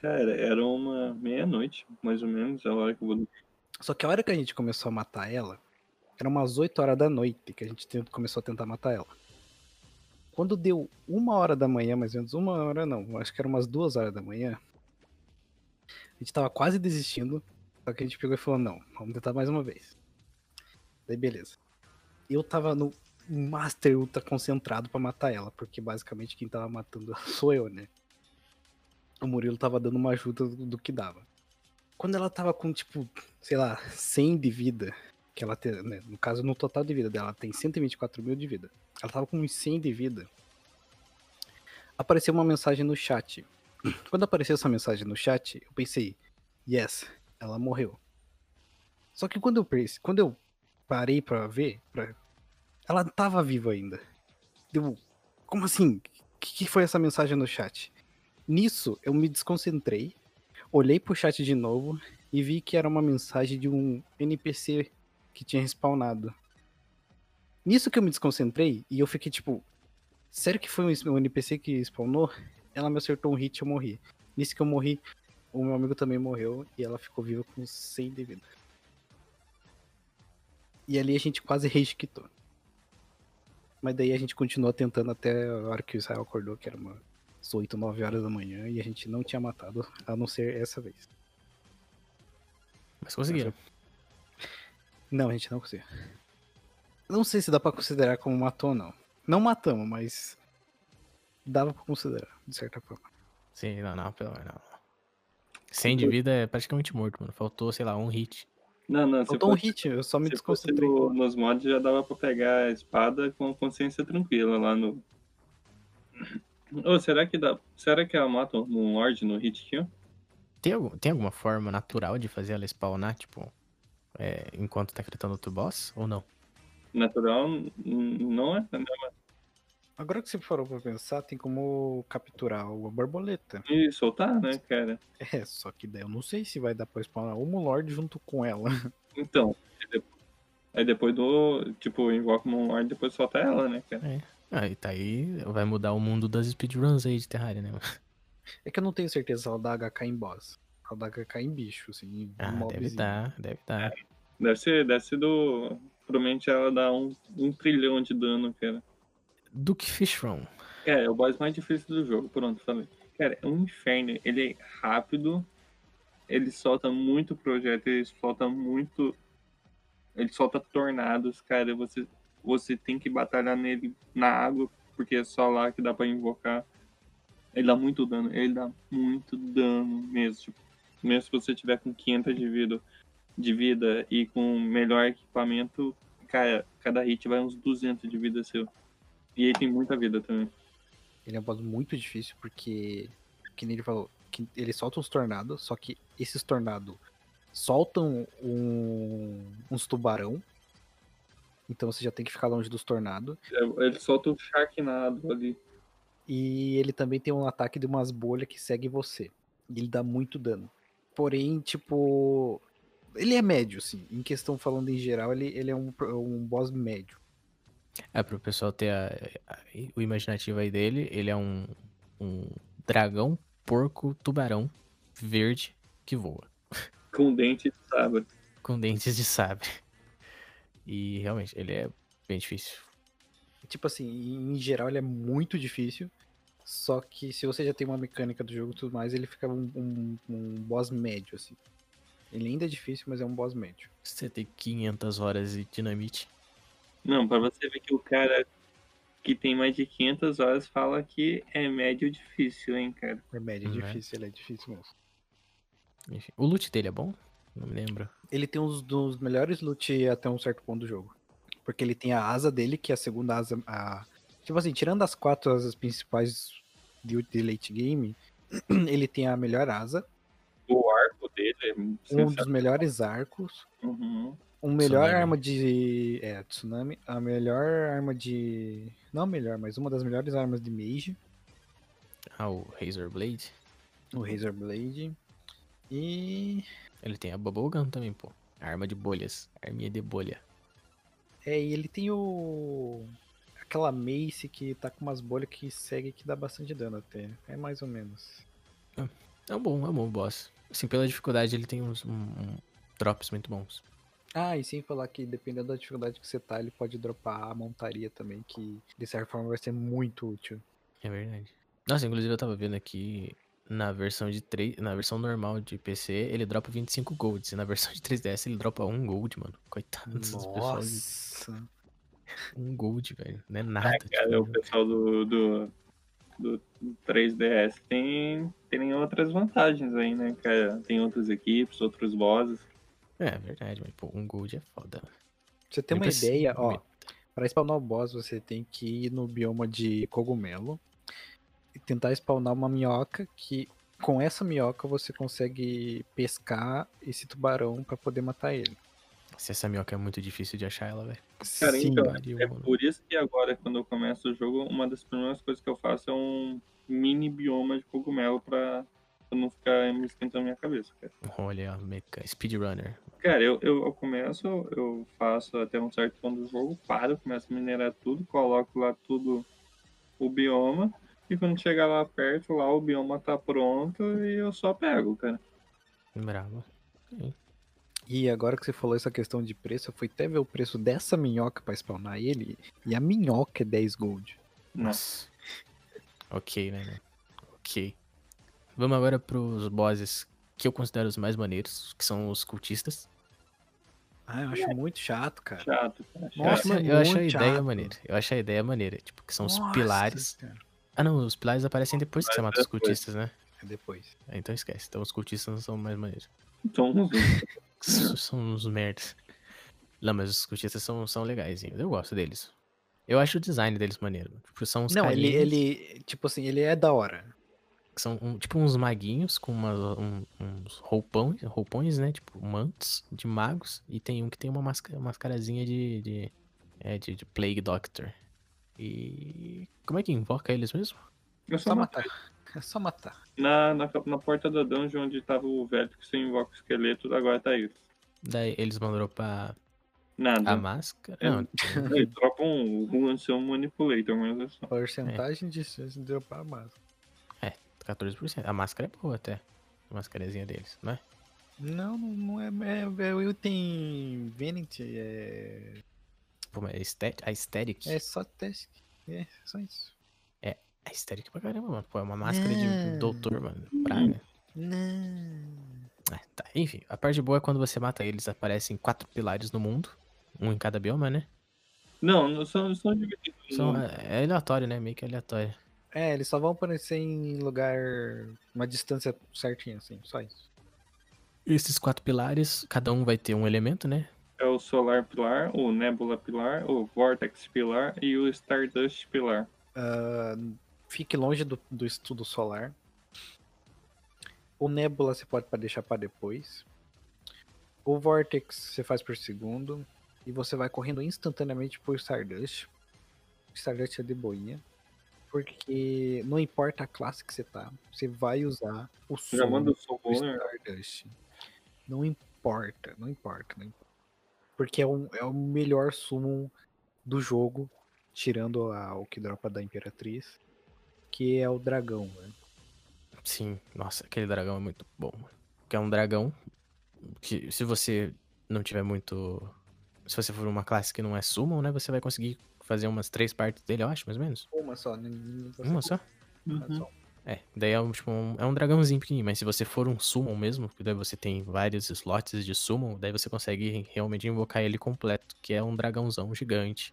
Cara, era uma meia-noite, mais ou menos, a hora que eu vou dormir.
Só que a hora que a gente começou a matar ela, era umas 8 horas da noite que a gente começou a tentar matar ela. Quando deu uma hora da manhã, mais ou menos, uma hora não, acho que era umas duas horas da manhã, a gente tava quase desistindo, só que a gente pegou e falou, não, vamos tentar mais uma vez. Daí beleza. Eu tava no Master Ultra concentrado pra matar ela, porque basicamente quem tava matando *laughs* sou eu, né? O Murilo tava dando uma ajuda do que dava. Quando ela tava com, tipo, sei lá, 100 de vida, que ela tem, né, no caso, no total de vida dela, ela tem 124 mil de vida. Ela tava com uns 100 de vida. Apareceu uma mensagem no chat. *clears throat* Quando apareceu essa mensagem no chat, eu pensei, yes, ela morreu. Só que quando eu, perce- quando eu parei pra ver, pra... ela tava viva ainda. Deu, como assim? O que, que foi essa mensagem no chat? Nisso, eu me desconcentrei, olhei pro chat de novo e vi que era uma mensagem de um NPC que tinha respawnado. Nisso que eu me desconcentrei e eu fiquei tipo, sério que foi um NPC que spawnou? Ela me acertou um hit e eu morri. Nisso que eu morri, o meu amigo também morreu e ela ficou viva com 100 de vida. E ali a gente quase rage quitou. Mas daí a gente continuou tentando até a hora que o Israel acordou, que era umas 8, 9 horas da manhã, e a gente não tinha matado, a não ser essa vez.
Mas conseguiram.
Não, a gente não conseguiu. Não sei se dá pra considerar como matou ou não. Não matamos, mas dava pra considerar, de certa forma.
Sim, não, não, pelo menos não. 100 de vida é praticamente morto, mano. Faltou, sei lá, um hit.
Não, não, se
Faltou um
fosse,
hit, eu só me desconcentrei.
no- nos mods já dava pra pegar a espada com a consciência tranquila lá no. Ô, será que dá. Será que ela mata um Lorde no hit kill?
Tem, algum, tem alguma forma natural de fazer ela spawnar, tipo, é, enquanto tá enfrentando outro boss? Ou não?
Natural não é?
Agora que você parou pra pensar, tem como capturar a borboleta.
E soltar, né, cara?
É, só que daí eu não sei se vai dar pra spawnar o Lord junto com ela. *laughs*
Então. aí depois- do. Tipo, invoca uma Lorde e depois solta ela, né, cara?
Ah, e tá aí, vai mudar o mundo das speedruns aí de Terraria, né?
É que eu não tenho certeza se ela dá HK em boss. Dá HK em bicho, assim, em
Ah, deve dar, deve dar.
Deve ser, deve ser do. Provavelmente ela dá um, um trilhão de dano, cara.
Duke Fishron.
Cara, é o boss mais difícil do jogo, pronto, falei. Cara, é um inferno. Ele é rápido, ele solta muito projeto, ele solta muito. Ele solta tornados, cara. Você, você tem que batalhar nele na água, porque é só lá que dá pra invocar. Ele dá muito dano, ele dá muito dano mesmo. Tipo, mesmo se você tiver com 500 de vida, de vida e com melhor equipamento, cara, cada hit vai uns 200 de vida seu. E ele tem muita vida também.
Ele é um boss muito difícil porque, que nem ele falou, que ele solta uns tornados, só que esses tornados soltam um- uns tubarão. Então você já tem que ficar longe dos tornados.
É, Ele solta o Sharknado ali.
E ele também tem um ataque de umas bolhas que segue você. E ele dá muito dano. Porém, tipo. Ele é médio, assim. Em questão falando em geral, ele, ele é um, um boss médio.
É, pro pessoal ter a- a- o imaginativo aí dele, ele é um, um dragão, porco, tubarão verde que voa.
Com dente de sabre.
Com dentes de sabre. E realmente, ele é bem difícil.
Tipo assim, em geral ele é muito difícil. Só que se você já tem uma mecânica do jogo e tudo mais, ele fica um, um, um boss médio, assim. Ele ainda é difícil, mas é um boss médio.
Você tem 500 horas de dinamite.
Não, pra você ver que o cara que tem mais de 500 horas fala que é médio difícil, hein, cara.
É médio,
Uhum.
difícil, ele é difícil mesmo.
Enfim, o loot dele é bom? Não me lembro.
Ele tem uns dos melhores loot até um certo ponto do jogo. Porque ele tem a asa dele, que é a segunda asa. A... Tipo assim, tirando as quatro asas principais de, de late game, *clears throat* ele tem a melhor asa,
O arco dele é
um dos melhores arcos,
Uhum.
um melhor
Tsunami.
arma de. É, tsunami. A melhor arma de. Não a melhor, mas uma das melhores armas de Mage,
Ah, o Razor Blade.
o Razor Blade. E.
Ele tem a Bubble Gun também, pô. Arma de bolhas. Arminha de bolha.
É, e ele tem o. Aquela mace que tá com umas bolhas que segue que dá bastante dano até. É mais ou menos.
É um bom, é um bom boss. Assim, pela dificuldade, ele tem uns um- um drops muito bons.
Ah, e sem falar que dependendo da dificuldade que você tá, ele pode dropar a montaria também, que de certa forma vai ser muito útil.
É verdade. Nossa, inclusive eu tava vendo aqui na versão de 3, na versão normal de PC, ele dropa 25 golds, e na versão de 3DS ele dropa 1 gold, mano. Coitado dessas pessoas.
Nossa!
1 gold, velho. Não é nada.
Cara, o
tipo,
pessoal do, do, do 3DS tem, tem outras vantagens aí, né, cara? Tem outras equipes, outros bosses.
É verdade, mas pô, 1 gold é foda.
Pra você ter uma ideia, ó, Pra spawnar o boss, você tem que ir no bioma de cogumelo e tentar spawnar uma minhoca que com essa minhoca você consegue pescar esse tubarão pra poder matar ele.
Se essa minhoca é muito difícil de achar ela, velho.
Cara,
Sim,
então,
Maria,
é
mano.
por isso que agora, quando eu começo o jogo, uma das primeiras coisas que eu faço é um mini bioma de cogumelo pra, pra não ficar me esquentando minha cabeça, cara.
Olha, meca, speedrunner.
Cara, eu, eu, eu começo, eu faço até um certo ponto do jogo, paro, começo a minerar tudo, coloco lá tudo o bioma, E quando chegar lá perto, lá o bioma tá pronto e eu só pego, cara.
Bravo.
E agora que você falou essa questão de preço, eu fui até ver o preço dessa minhoca pra spawnar ele. E a minhoca é 10 gold.
Nossa.
Ok, né, né? Ok. Vamos agora pros bosses que eu considero os mais maneiros, que são os cultistas.
Ah, eu acho muito chato, cara.
Chato, cara.
Nossa, mas
eu acho a ideia
chato.
maneira. Eu acho a ideia maneira. Tipo, que são os
Nossa,
pilares.
cara.
Ah, não, os pilares aparecem depois que você mata os cultistas, né?
É depois.
Ah, Então esquece. Então os cultistas não são mais maneiros.
Então,
S- são uns merdas. Não, mas os cultistas são, são legaisinhos. Eu gosto deles. Eu acho o design deles maneiro. Tipo, são uns
Não, ele, ele, tipo assim, ele é da hora.
são um- tipo uns maguinhos com umas, um- uns roupões, roupões, né? Tipo, mantos de magos. E tem um que tem uma máscara, mascarazinha de, de, é, de, de Plague Doctor. E como é que invoca eles mesmo?
eu
Só
só
matar. É só matar.
na, na, na porta da dungeon onde tava o velho que você invoca o esqueleto, agora tá isso.
Daí eles vão dropar
Nada.
a máscara.
É.
Não,
Ele dropa um, um ancião manipulator, mas é só.
Porcentagem de chance de dropar a massa.
14%. A máscara é boa até. A mascarazinha deles, não é?
Não, não é. É, é o item Vanity. É,
Pô, mas a estet- a aesthetic.
é só teste. É só isso.
É aesthetic pra caramba, mano. Pô, é uma máscara de
Não.
doutor, mano. Praga.
Não.
É, tá. Enfim, a parte boa é quando você mata eles, aparecem quatro pilares no mundo. Um em cada bioma, né?
Não, não são, são divididos.
São, é, é aleatório, né? Meio que aleatório.
É, eles só vão aparecer em lugar. Uma distância certinha, assim. Só isso.
Esses quatro pilares, cada um vai ter um elemento, né?
É o Solar Pilar, o Nebula Pilar, o Vortex Pilar e o Stardust Pilar.
Ah, fique longe do, do estudo solar. O Nebula você pode deixar para depois. O Vortex você faz por segundo. E você vai correndo instantaneamente pro Stardust. O Stardust é de boinha. Porque não importa a classe que você tá, você vai usar o
Já
sumo
manda o
do
Soul né?
Stardust. Não importa, não importa, não importa. Porque é, um, é o melhor summon do jogo, tirando a- o que dropa da Imperatriz, que é o dragão, né?
Sim, nossa, aquele dragão é muito bom. mano. Que é um dragão que, se você não tiver muito. Se você for uma classe que não é summon, né? Você vai conseguir fazer umas três partes dele, eu acho, mais ou menos.
Uma só, né?
Uma só?
uma só.
É, daí é um, tipo, um, é um dragãozinho pequenininho, mas se você for um summon mesmo, que daí você tem vários slots de summon, daí você consegue realmente invocar ele completo, que é um dragãozão gigante,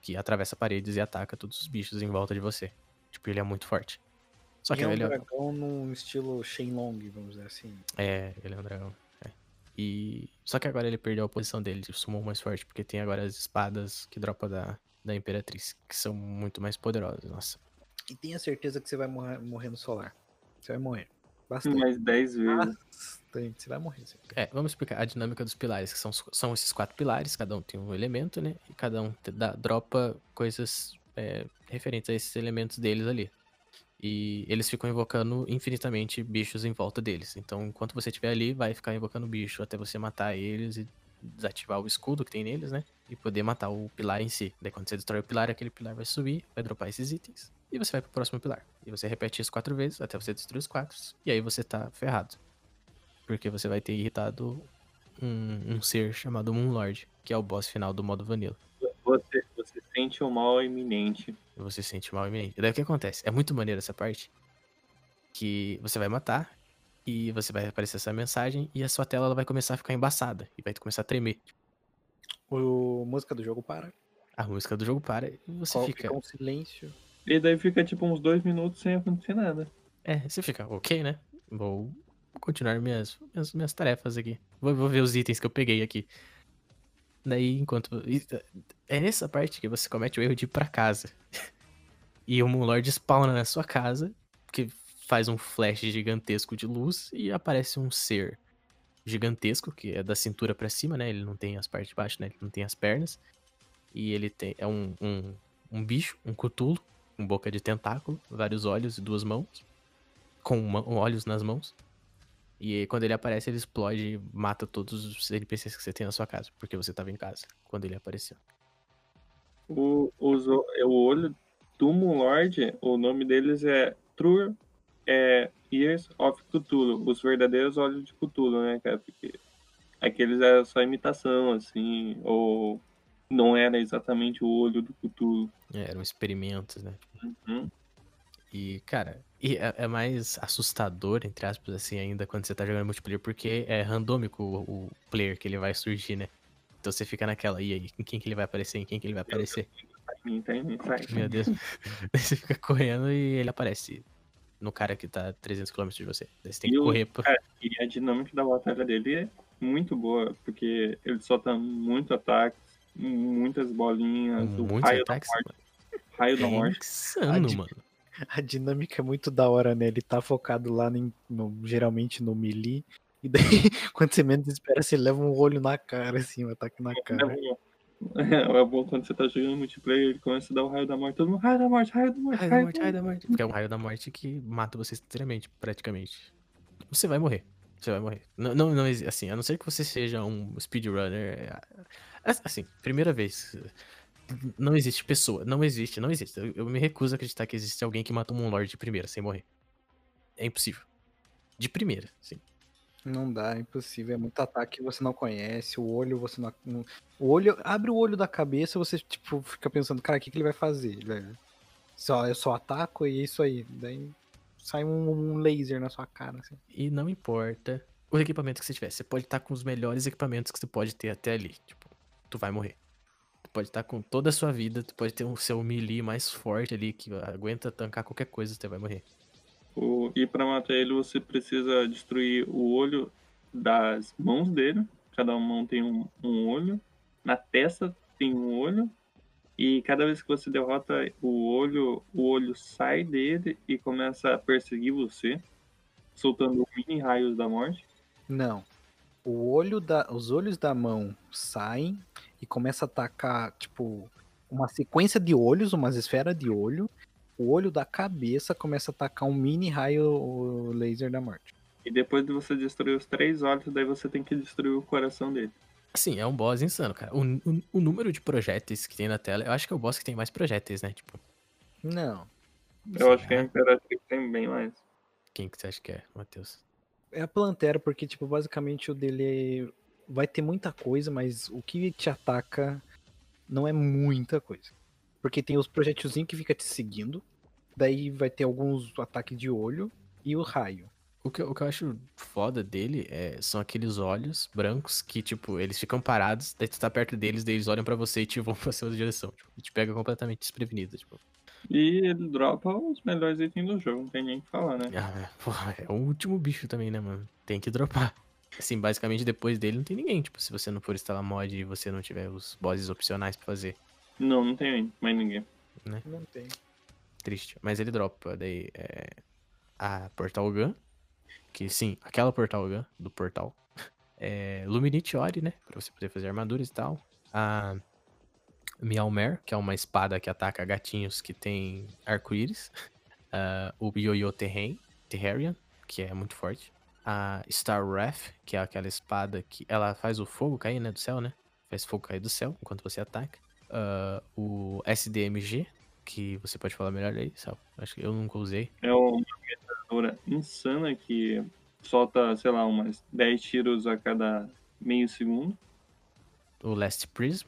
que atravessa paredes e ataca todos os bichos em volta de você. Tipo, ele é muito forte. Só
E
que
é um
ele é,
dragão num estilo Shenlong, vamos dizer assim.
é, ele é um dragão. é. E só que agora ele perdeu a posição dele de summon mais forte, porque tem agora as espadas que dropa da, da Imperatriz, que são muito mais poderosas. Nossa.
E tenha certeza que você vai morrer, morrer no solar. Você vai morrer. Bastante.
Mais 10 vezes.
Bastante. Você vai morrer. Você...
É, vamos explicar a dinâmica dos pilares, que são, são esses quatro pilares, cada um tem um elemento, né? E cada um te dá- dropa coisas é, referentes a esses elementos deles ali. E eles ficam invocando infinitamente bichos em volta deles. Então, enquanto você estiver ali, vai ficar invocando bicho até você matar eles e desativar o escudo que tem neles, né? E poder matar o pilar em si. Daí, quando você destrói o pilar, aquele pilar vai subir, vai dropar esses itens. E você vai pro próximo pilar. E você repete isso quatro vezes até você destruir os quatro. E aí você tá ferrado. Porque você vai ter irritado um, um ser chamado Moonlord, que é o boss final do modo vanilla.
Você, sente o mal iminente.
Você se sente mal iminente. E daí o que acontece? É muito maneiro essa parte. Que você vai matar. E você vai aparecer essa mensagem. E a sua tela ela vai começar a ficar embaçada. E vai começar a tremer.
O música do jogo para.
A música do jogo para. E você
Qual
fica.
fica um silêncio.
E daí fica tipo uns dois minutos sem acontecer nada.
É, você fica, ok, né? Vou continuar minhas, minhas, minhas tarefas aqui. Vou, vou ver os itens que eu peguei aqui. Daí, enquanto. É nessa parte que você comete o erro de ir pra casa. *laughs* E o Moonlord spawna na sua casa, que faz um flash gigantesco de luz e aparece um ser gigantesco, que é da cintura pra cima, né? Ele não tem as partes de baixo, né? Ele não tem as pernas. E ele tem. É um, um, um bicho, um cutulo, com boca de tentáculo, vários olhos e duas mãos com ma- olhos nas mãos. E quando ele aparece, ele explode e mata todos os NPCs que você tem na sua casa, porque você tava em casa quando ele apareceu.
O, os o- o olho Tumo Lord, o nome deles é True é, Ears of Cthulhu, os verdadeiros olhos de Cthulhu, né, cara? Porque aqueles era só imitação, assim, ou não era exatamente o olho do Cthulhu.
É, eram experimentos, né?
Uhum.
E, cara, e é, é mais assustador, entre aspas, assim, ainda quando você tá jogando multiplayer, porque é randômico o, o player que ele vai surgir, né? Então você fica naquela, e aí, em quem que ele vai aparecer, em quem que ele vai aparecer? Meu Deus. *laughs* Você fica correndo e ele aparece no cara que tá 300 km de você. Você tem que
E o-
correr pra...
Cara, e a dinâmica da batalha dele é muito boa, porque ele solta muito ataques, muitas bolinhas, o
muitos
raio
ataques.
da morte. Raio da
É
morte.
insano, mano.
A dinâmica é muito da hora, né? Ele tá focado lá no, no- geralmente no melee. E daí, *laughs* quando você menos espera, você leva um olho na cara, assim, um ataque na cara.
É, é bom quando você tá jogando multiplayer, ele começa a dar o raio da morte, todo mundo, raio da morte, raio da morte,
Raio da
raio
morte,
da
raio da morte. Porque é um raio da morte que mata você instantaneamente, praticamente. Você vai morrer. Você vai morrer. Não, não, não assim, a não ser que você seja um speedrunner. é, Assim, primeira vez. Não existe pessoa. Não existe, não existe. Eu, eu me recuso a acreditar que existe alguém que matou um Lord de primeira, sem morrer. É impossível. De primeira, sim.
Não dá, é impossível. É muito ataque que você não conhece. O olho, você não. O olho. Abre o olho da cabeça você, tipo, fica pensando, cara, o que, que ele vai fazer? Só, eu só ataco e é isso aí. Daí sai um, um laser na sua cara, assim.
E não importa o equipamento que você tiver. Você pode estar com os melhores equipamentos que você pode ter até ali. Tipo, tu vai morrer. Tu pode estar com toda a sua vida, tu pode ter o seu melee mais forte ali, que aguenta tancar qualquer coisa, você vai morrer.
O- e pra matar ele, você precisa destruir o olho das mãos dele. Cada mão tem um, um olho. Na testa tem um olho. E cada vez que você derrota o olho, o olho sai dele e começa a perseguir você, soltando mini raios da morte.
Não. O olho da, os olhos da mão saem e começa a atacar, tipo, uma sequência de olhos, umas esferas de olho. O olho da cabeça começa a atacar um mini raio laser da morte.
E depois de você destruir os três olhos, daí você tem que destruir o coração dele.
Assim, é um boss insano, cara. O, o- o número de projéteis que tem na tela, eu acho que é o boss que tem mais projéteis, né? Tipo,
Não.
Eu acho que a? Imperatriz tem bem mais.
Quem que você acha que é, Matheus?
É a Plantera, porque, tipo, basicamente o dele é- vai ter muita coisa, mas o que te ataca não é muita coisa. Porque tem os projetilzinhos que fica te seguindo, daí vai ter alguns ataques de olho e o raio.
O que, eu- o que eu acho foda dele é, são aqueles olhos brancos que, tipo, eles ficam parados, daí tu tá perto deles, daí eles olham pra você e te vão *laughs* pra sua direção. Tipo, e te pega completamente desprevenido, tipo.
E ele dropa os melhores itens do jogo, não tem nem o que falar, né?
Ah, é, porra, é o último bicho também, né, mano? Tem que dropar. Assim, basicamente depois dele não tem ninguém, tipo, se você não for instalar mod e você não tiver os bosses opcionais pra fazer.
Não, não tem mais ninguém.
Não tem.
Triste. Mas ele dropa daí é, a Portal Gun, que sim, aquela Portal Gun do portal. *laughs* É, Luminite Ori, né, pra você poder fazer armaduras e tal. A Meowmare, que é uma espada que ataca gatinhos que tem arco-íris. *laughs* Ah, o Yo-Yo Terrain, Terrarian, que é muito forte. A Star Wrath, que é aquela espada que ela faz o fogo cair, né, do céu, né? Faz fogo cair do céu enquanto você ataca. Ah, o SDMG, que você pode falar melhor aí, Sal. Acho que eu nunca usei.
É uma metralhadora insana que solta, sei lá, umas 10 tiros a cada meio segundo.
O Last Prism,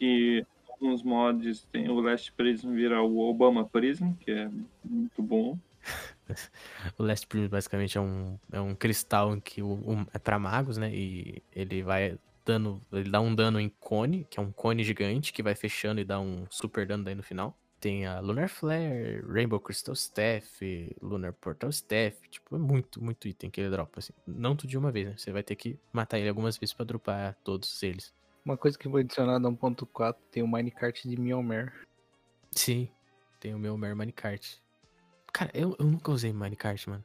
E alguns mods tem o Last Prism vira o Obama Prism, que é muito bom. *laughs* *laughs*
o Last Prism basicamente é um, é um cristal que o, um- é pra magos, né? E ele vai dando, ele dá um dano em cone, que é um cone gigante que vai fechando e dá um super dano daí no final. Tem a Lunar Flare, Rainbow Crystal Staff, Lunar Portal Staff, tipo, é muito, muito item que ele dropa, assim. Não tudo de uma vez, né? Você vai ter que matar ele algumas vezes pra dropar todos eles.
Uma coisa que foi adicionada a 1.4 tem o minecart de Mjolnir.
Sim, tem o meu Minecart. Cara, eu, eu nunca usei Minecart, mano.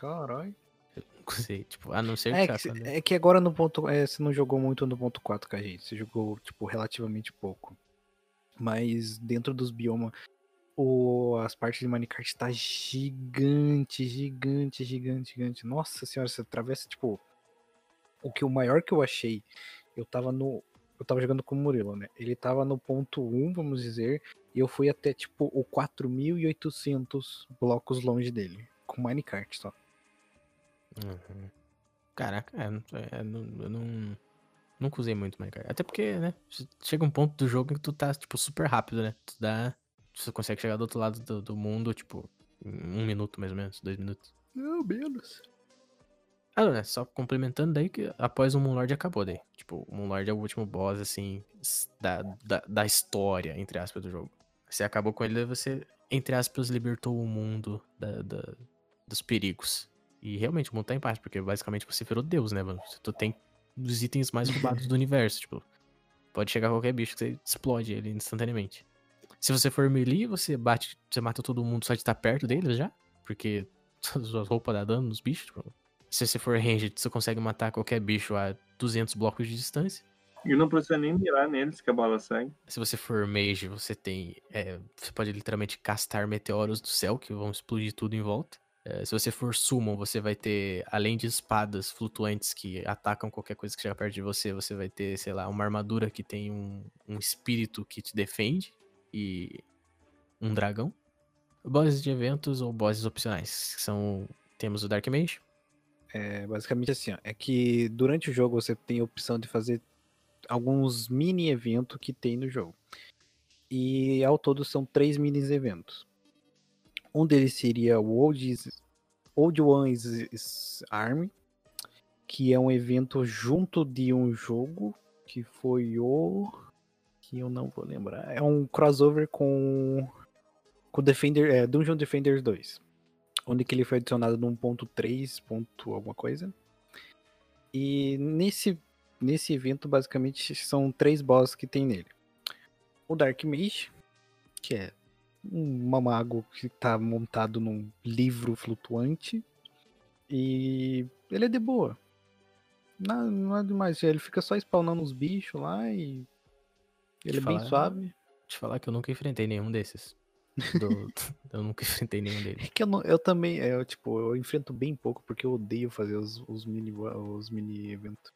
Caralho.
Nunca usei, tipo, a não ser
É,
que,
cê- é que agora no ponto. É, você não jogou muito no ponto 4 com a gente. Você jogou, tipo, relativamente pouco. Mas dentro dos biomas, o, as partes de Minecart tá gigante, gigante, gigante, gigante. Nossa senhora, você atravessa, tipo. O que o maior que eu achei, eu tava no. Eu tava jogando com o Murilo, né? Ele tava no ponto 1, vamos dizer, E eu fui até, tipo, o 4.800 blocos longe dele. Com minecart só.
Uhum. Caraca, é, não- é, não- eu não. Nunca usei muito Minecraft. Até porque, né? Chega um ponto do jogo em que tu tá, tipo, super rápido, né? Tu dá. Você consegue chegar do outro lado do, do mundo, tipo, em um minuto mais ou menos, dois minutos.
Não, menos.
Ah, não, né? Só complementando daí que após o Moonlord acabou daí. Tipo, o Moonlord é o último boss, assim, da, da, da história, entre aspas, do jogo. Você acabou com ele, você, entre aspas, libertou o mundo da, da- dos perigos. E realmente, o mundo tá em paz, porque basicamente você virou Deus, né, mano? Tu tem os itens mais roubados do universo, tipo. Pode chegar qualquer bicho que você explode ele instantaneamente. Se você for melee, você bate, você mata todo mundo só de estar perto deles já. Porque *laughs* suas roupas dão dano nos bichos, tipo. Se você for ranged, você consegue matar qualquer bicho a 200 blocos de distância.
E não precisa nem mirar neles que a bala segue.
Se você for mage, você tem. é, você pode literalmente castar meteoros do céu que vão explodir tudo em volta. É, se você for summon, você vai ter, além de espadas flutuantes que atacam qualquer coisa que chega perto de você, você vai ter, sei lá, uma armadura que tem um, um espírito que te defende e um dragão. Bosses de eventos ou bosses opcionais. que São. Temos o Dark Mage.
É basicamente assim, ó. É que durante o jogo você tem a opção de fazer alguns mini eventos que tem no jogo. E ao todo são três mini eventos. Um deles seria o Old, Old One's Army, que é um evento junto de um jogo que foi o que eu não vou lembrar. É um crossover com com Defender, é, Dungeon Defenders 2 onde que ele foi adicionado no 1.3, ponto alguma coisa. E nesse, nesse evento, basicamente, são três bosses que tem nele. O Dark Mage, que é um mago que tá montado num livro flutuante. E ele é de boa. Não, não é demais. Ele fica só spawnando os bichos lá e. Ele é bem
falar-
suave.
Te falar que eu nunca enfrentei nenhum desses. *laughs* Do- eu nunca enfrentei nenhum deles.
É que eu, não- eu também, é, eu, tipo, eu enfrento bem pouco porque eu odeio fazer os, os mini os mini eventos.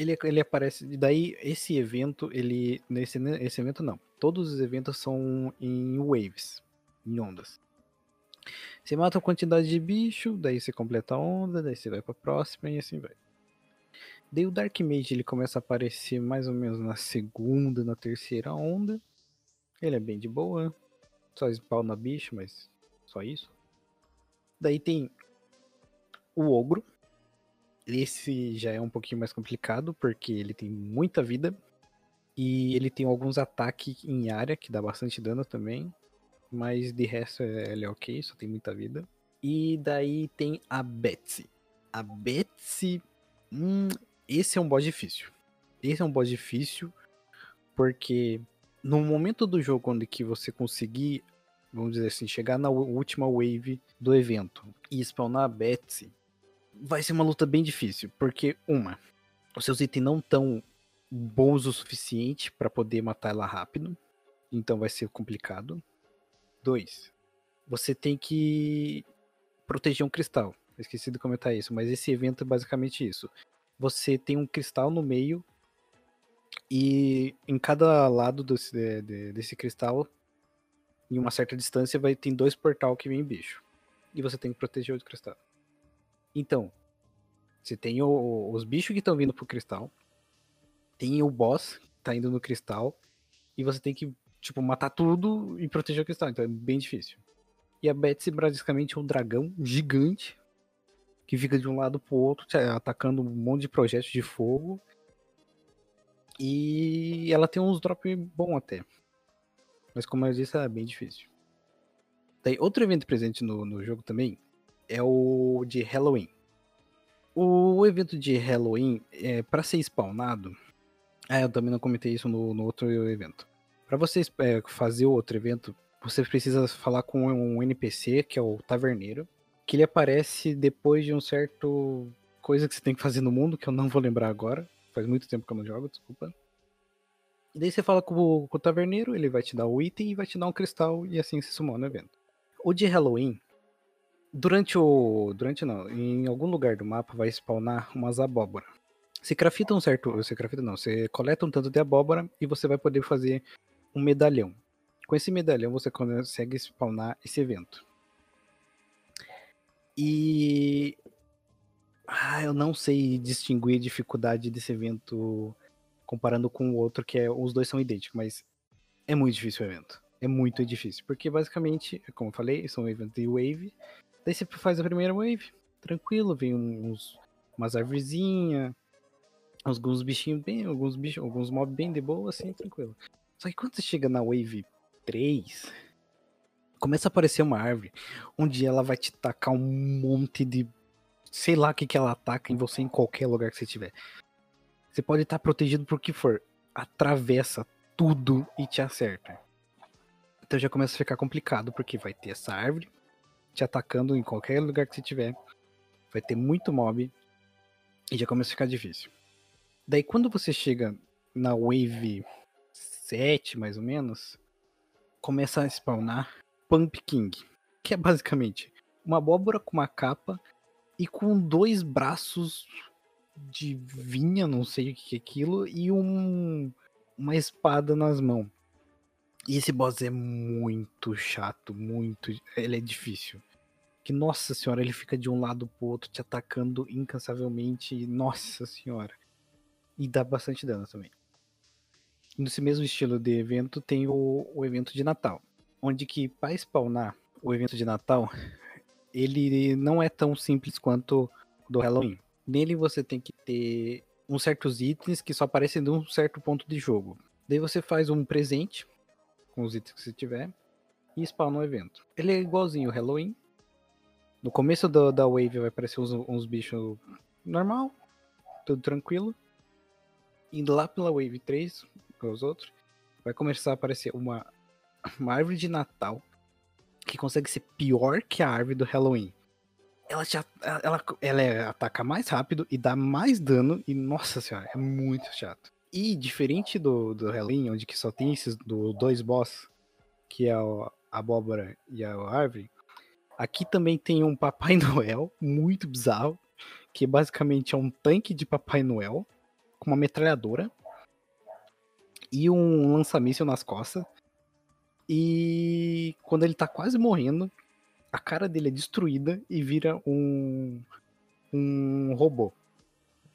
Ele, ele aparece, e daí esse evento, ele nesse esse evento não. Todos os eventos são em waves, em ondas. Você mata uma quantidade de bicho, daí você completa a onda, daí você vai pra próxima e assim vai. Daí o Dark Mage ele começa a aparecer mais ou menos na segunda, na terceira onda. Ele é bem de boa, só spawna bicho, mas só isso. Daí tem o ogro. Esse já é um pouquinho mais complicado, porque ele tem muita vida. E ele tem alguns ataques em área, que dá bastante dano também. Mas de resto é- ele é ok, só tem muita vida. E daí tem a Betsy. A Betsy. Hum, esse é um boss difícil. Esse é um boss difícil, porque no momento do jogo onde que você conseguir vamos dizer assim, chegar na última wave do evento e spawnar a Betsy, vai ser uma luta bem difícil, porque uma, os seus itens não tão bons o suficiente para poder matar ela rápido, então vai ser complicado. Dois, você tem que proteger um cristal. Esqueci de comentar isso, mas esse evento é basicamente isso. Você tem um cristal no meio e em cada lado desse, de- de- desse cristal em uma certa distância vai ter dois portal que vem bicho. E você tem que proteger o cristal. Então, você tem o- os bichos que estão vindo pro cristal. Tem o boss que tá indo no cristal. E você tem que, tipo, matar tudo e proteger o cristal. Então é bem difícil. E a Betsy basicamente é um dragão gigante. Que fica de um lado pro outro, atacando um monte de projetos de fogo. E ela tem uns drop bom até. Mas como eu disse, é bem difícil. Daí, outro evento presente no, no jogo também é o de Halloween. O evento de Halloween, é, para ser spawnado. Ah, eu também não comentei isso no, no outro evento. Para você é, fazer o outro evento, você precisa falar com um NPC, que é o Taverneiro. Que ele aparece depois de um certo coisa que você tem que fazer no mundo, que eu não vou lembrar agora. Faz muito tempo que eu não jogo, desculpa. E daí você fala com o, com o taverneiro, ele vai te dar o item e vai te dar um cristal e assim se sumou no evento. O de Halloween, durante o. Durante não, em algum lugar do mapa vai spawnar umas abóbora. Você crafta um certo. Você crafta não, você coleta um tanto de abóbora e você vai poder fazer um medalhão. Com esse medalhão você consegue spawnar esse evento. E. Ah, eu não sei distinguir a dificuldade desse evento comparando com o outro, que é. Os dois são idênticos, mas é muito difícil o evento. É muito difícil. Porque basicamente, como eu falei, são eventos de wave. Daí você faz a primeira wave, tranquilo, vem uns, umas arvorezinhas, alguns bichinhos bem, alguns bichos, alguns mobs bem de boa, assim, tranquilo. Só que quando você chega na wave 3, começa a aparecer uma árvore onde ela vai te tacar um monte de. Sei lá o que, que ela ataca em você em qualquer lugar que você estiver. Você pode estar protegido por que for. Atravessa tudo e te acerta. Então já começa a ficar complicado, porque vai ter essa árvore te atacando em qualquer lugar que você tiver. Vai ter muito mob. E já começa a ficar difícil. Daí quando você chega na wave 7, mais ou menos, começa a spawnar Pumpkin, que é basicamente uma abóbora com uma capa e com dois braços de vinha, não sei o que é aquilo, e um, uma espada nas mãos. E esse boss é muito chato, muito. Ele é difícil. Que nossa senhora, ele fica de um lado pro outro te atacando incansavelmente. Nossa senhora. E dá bastante dano também. Nesse mesmo estilo de evento tem o, o evento de Natal. Onde que para spawnar o evento de Natal, *laughs* ele não é tão simples quanto do Halloween. Nele você tem que ter uns certos itens que só aparecem de um certo ponto de jogo. Daí você faz um presente com os itens que você tiver e spawna o evento. Ele é igualzinho o Halloween. No começo do, da wave vai aparecer uns, uns bichos normal, tudo tranquilo. Indo lá pela wave 3, com os outros, vai começar a aparecer uma, uma árvore de Natal que consegue ser pior que a árvore do Halloween. Ela, ela, ela é- ataca mais rápido e dá mais dano, e nossa senhora, é muito chato. E diferente do, do Halloween, onde que só tem esses do, dois boss, que é a abóbora e a árvore, aqui também tem um Papai *laughs* Noel muito bizarro, que basicamente é um tanque de Papai Noel com uma metralhadora e um lança-míssil nas costas. E quando ele tá quase morrendo, a cara dele é destruída e vira um um robô.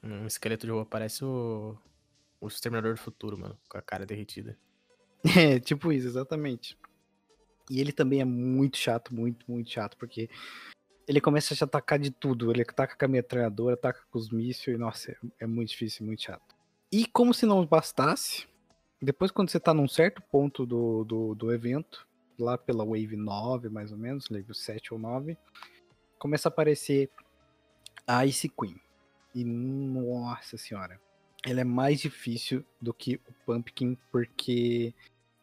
Um esqueleto de roupa parece o. O Exterminador do Futuro, mano. Com a cara derretida. *laughs*
É, tipo isso, exatamente. E ele também é muito chato, muito, muito chato, porque ele começa a te atacar de tudo. Ele ataca com a metralhadora, ataca com os mísseis, e nossa, é, é muito difícil, muito chato. E como se não bastasse, depois quando você tá num certo ponto do, do, do evento, lá pela Wave 9, mais ou menos, Wave 7 ou 9, começa a aparecer a Ice Queen. E nossa senhora, ela é mais difícil do que o Pumpkin, porque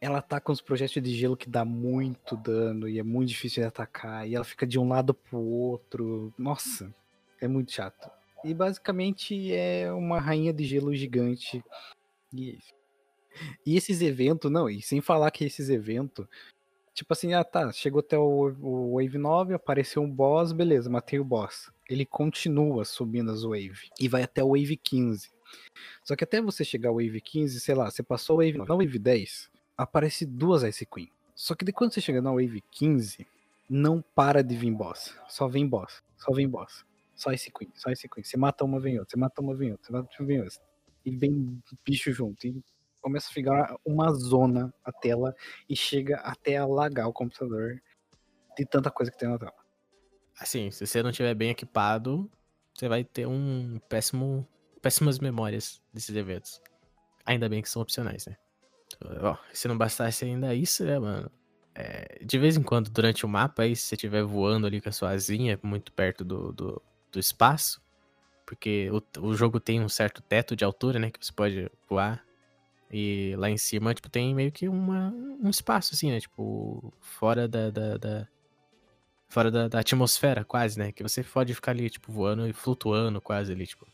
ela tá com os projéteis de gelo que dá muito dano e é muito difícil de atacar. E ela fica de um lado pro outro. Nossa, é muito chato. E basicamente é uma rainha de gelo gigante. E, é e esses eventos, não, e sem falar que esses eventos. Tipo assim, ah tá, chegou até o, o Wave 9, apareceu um boss, beleza, matei o boss. Ele continua subindo as Wave. E vai até o Wave 15. Só que até você chegar ao Wave 15, sei lá, você passou o Wave 9, na Wave 10, aparece duas Ice Queen. Só que de quando você chega na Wave 15, não para de vir boss. Só vem boss. Só vem boss. Só Ice Queen, só Ice Queen. Você mata uma, vem outra. Você mata uma, vem outra. Você mata uma, vem outra. E vem bicho junto. E começa a ficar uma zona a tela e chega até a lagar o computador de tanta coisa que tem na tela.
Assim, se você não tiver bem equipado, você vai ter um péssimo. Péssimas memórias desses eventos. Ainda bem que são opcionais, né? Ó, se não bastasse ainda isso, né, mano? É, de vez em quando, durante o mapa, aí, se você estiver voando ali com a sua asinha muito perto do, do, do espaço, porque o, o jogo tem um certo teto de altura, né, que você pode voar. E lá em cima, tipo, tem meio que uma, um espaço, assim, né? Tipo, fora da. da, da- fora da, da atmosfera, quase, né? Que você pode ficar ali, tipo, voando e flutuando quase ali, tipo.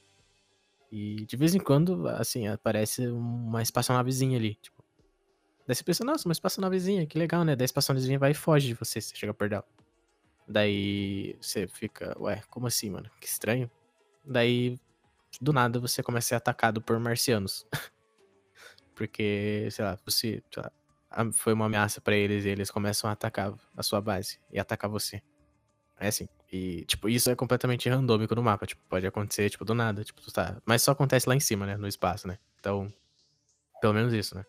E de vez em quando, assim, aparece uma espaçonavezinha ali, tipo. Daí você pensa, nossa, uma espaçonavezinha, que legal, né? Daí a espaçonavezinha vai e foge de você, você chega perto dela. Daí você fica, ué, como assim, mano? Que estranho. Daí, do nada, você começa a ser atacado por marcianos. *laughs* Porque, sei lá, você sei lá, foi uma ameaça pra eles e eles começam a atacar a sua base e atacar você. É assim. E, tipo, isso é completamente randômico no mapa. Tipo, pode acontecer, tipo, do nada. Tipo, tu tá... Mas só acontece lá em cima, né? No espaço, né? Então, pelo menos isso, né?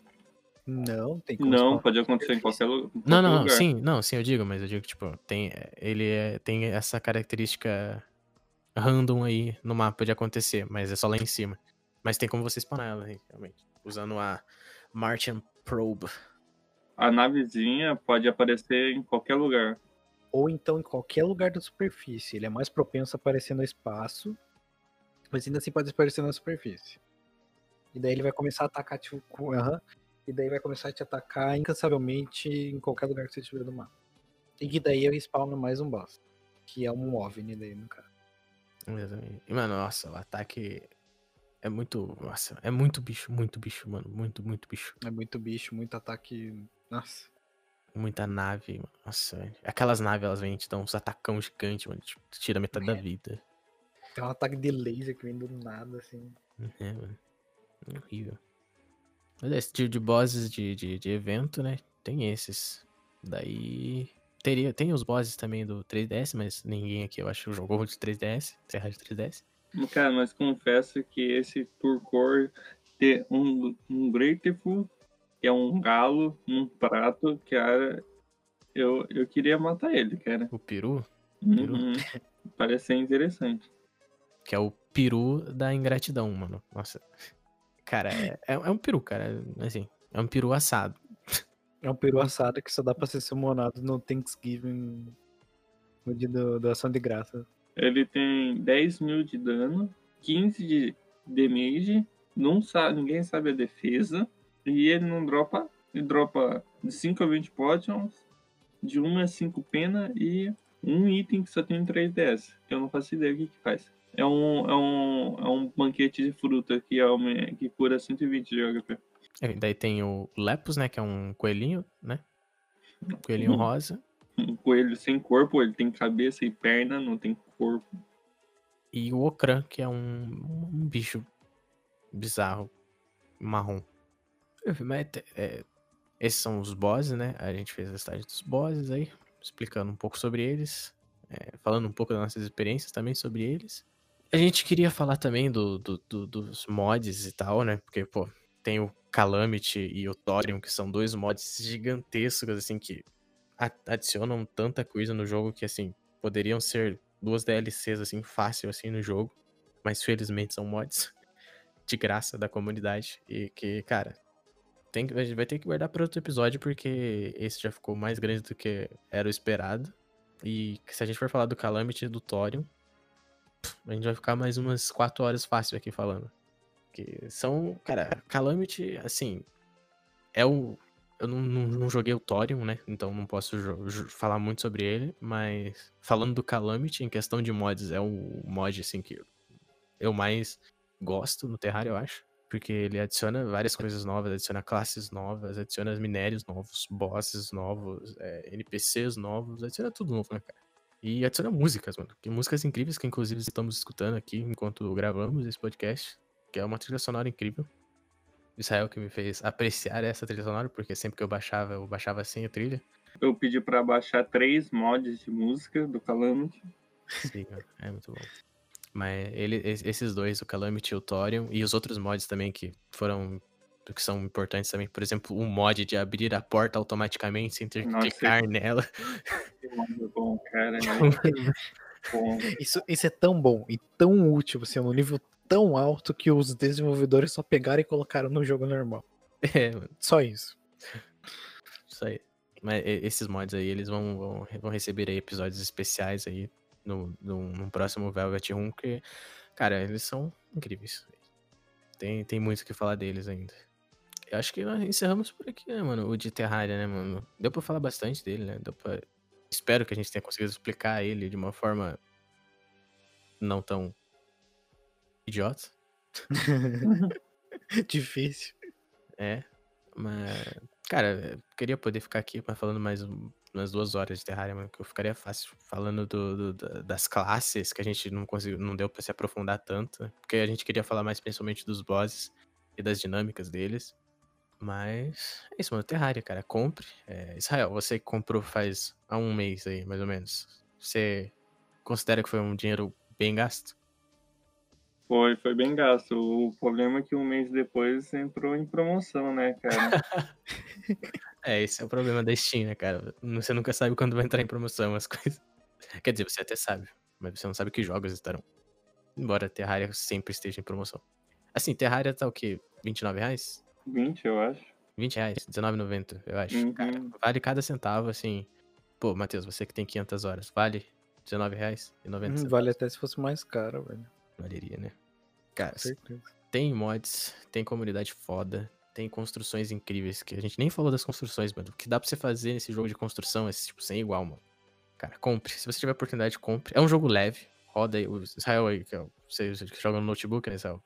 Não, tem como
Não, pode acontecer em qualquer, lu- em
Não,
qualquer
não, não,
lugar.
sim, não, sim, eu digo, mas eu digo que, tipo, tem, ele é, tem essa característica random aí no mapa de acontecer, mas é só lá em cima. Mas tem como você spawnar ela aí, realmente. Usando a Martian Probe.
A navezinha pode aparecer em qualquer lugar.
Ou então em qualquer lugar da superfície. Ele é mais propenso a aparecer no espaço, mas ainda assim pode aparecer na superfície. E daí ele vai começar a atacar, tipo, com- e daí vai começar a te atacar incansavelmente em qualquer lugar que você estiver no mapa. E que daí eu spawno mais um boss, que é um OVNI daí no caso.
Exatamente. E, mano, nossa, o ataque é muito, nossa, é muito bicho, muito bicho, mano, muito, muito bicho.
É muito bicho, muito ataque. Nossa.
Muita nave, mano. Nossa, velho. Aquelas naves, elas vêm te dão uns atacão gigante, mano, tipo, tira metade da
É.
vida.
Tem um ataque de laser que vem do nada, assim.
É, mano. É horrível. Mas esse tipo de bosses de, de, de evento, né? Tem esses. Daí. Teria, tem os bosses também do 3DS, mas ninguém aqui, eu acho, jogou de 3DS. Serra de 3DS.
Cara, mas confesso que esse Turcor ter um, um Grateful, é um galo, num prato, cara, eu, eu queria matar ele, cara.
O peru, Peru?
Uhum. *laughs* Parece ser interessante.
que é o peru da ingratidão, mano. Nossa. Cara, é, é, é um peru, cara. Assim, é um peru assado.
É um peru assado que só dá pra ser summonado no Thanksgiving, no dia do, da ação de graça.
Ele tem 10 mil de dano, 15 de damage, não sabe, ninguém sabe a defesa, e ele não dropa, ele dropa de 5 a 20 potions, de 1 a 5 pena e um item que só tem 3DS, que eu não faço ideia o que, que faz. É um, é, um, é um banquete de fruta que, aume- que cura 120 de HP.
É, Daí tem o Lepus, né? Que é um coelhinho, né? Coelhinho
Uhum.
rosa.
Um coelho sem corpo, ele tem cabeça e perna, não tem corpo.
E o Okran, que é um, um bicho bizarro, marrom. Mas, é, esses são os bosses, né? A gente fez a estágio dos bosses aí, explicando um pouco sobre eles, é, falando um pouco das nossas experiências também sobre eles. A gente queria falar também do, do- do- dos mods e tal, né? Porque, pô, tem o Calamity e o Thorium, que são dois mods gigantescos, assim, que adicionam tanta coisa no jogo que, assim, poderiam ser duas DLCs, assim, fácil, assim, no jogo. Mas, felizmente, são mods de graça da comunidade. E que, cara, tem a gente vai ter que guardar para outro episódio, porque esse já ficou mais grande do que era o esperado. E se a gente for falar do Calamity e do Thorium, a gente vai ficar mais umas 4 horas fácil aqui falando. Que são, cara, Calamity, assim, é o. Eu não, não, não joguei o Thorium, né? Então não posso falar muito sobre ele. Mas falando do Calamity, em questão de mods, é o mod, assim, que eu mais gosto no Terraria, eu acho. Porque ele adiciona várias coisas novas, adiciona classes novas, adiciona minérios novos, bosses novos, é, NPCs novos, adiciona tudo novo, né, cara? E adiciona músicas, mano. Que músicas incríveis que inclusive estamos escutando aqui enquanto gravamos esse podcast. Que é uma trilha sonora incrível. Israel que me fez apreciar essa trilha sonora, porque sempre que eu baixava, eu baixava sem a trilha.
Eu pedi pra baixar três mods de música do Calamity.
Sim, cara, é muito bom. Mas ele, es- esses dois, o Calamity e o Thorium, e os outros mods também que foram. que são importantes também. Por exemplo, o mod de abrir a porta automaticamente sem ter que
Nossa,
clicar nela.
Que mod bom, cara. *laughs* é bom.
Isso, isso é tão bom e tão útil, assim, num nível tão alto que os desenvolvedores só pegaram e colocaram no jogo normal. *laughs*
É, mano,
Só isso.
isso aí. Mas esses mods aí, eles vão, vão, vão receber aí episódios especiais aí no, no, no próximo Velvet Room, que, cara, eles são incríveis. Tem, tem muito o que falar deles ainda. Eu acho que nós encerramos por aqui, né, mano? O de Terraria, né, mano? Deu pra falar bastante dele, né? Deu pra... Espero que a gente tenha conseguido explicar ele de uma forma não tão idiota. *laughs*
Difícil.
É, mas. Cara, eu queria poder ficar aqui falando mais um- umas duas horas de Terraria, mano, que eu ficaria fácil falando do, do- da- das classes que a gente não conseguiu, não deu pra se aprofundar tanto, né? porque a gente queria falar mais principalmente dos bosses e das dinâmicas deles. Mas é isso, mano. Terraria, cara. Compre. É, Israel, você que comprou faz há um mês aí, mais ou menos. Você considera que foi um dinheiro bem gasto?
Foi, foi bem gasto. O problema é que um mês depois entrou em promoção, né, cara? *laughs*
É, esse é o problema da Steam, né, cara? Você nunca sabe quando vai entrar em promoção as *laughs* coisas. Quer dizer, você até sabe, mas você não sabe que jogos estarão. Embora Terraria sempre esteja em promoção. Assim, Terraria tá o quê? 29 reais?
20, eu acho.
20 reais, R$19,90, eu acho.
Uhum.
Cara, vale cada centavo, assim. Pô, Matheus, você que tem 500 horas, vale R$19,90?
Hum, vale até se fosse mais caro, velho.
Valeria, né? Cara,
Com certeza.
tem mods, tem comunidade foda, tem construções incríveis, que a gente nem falou das construções, mano. O que dá pra você fazer nesse jogo de construção é, tipo, sem igual, mano. Cara, compre. Se você tiver oportunidade, compre. É um jogo leve. Roda aí. O Israel aí, que é o, você joga no notebook, né, Israel?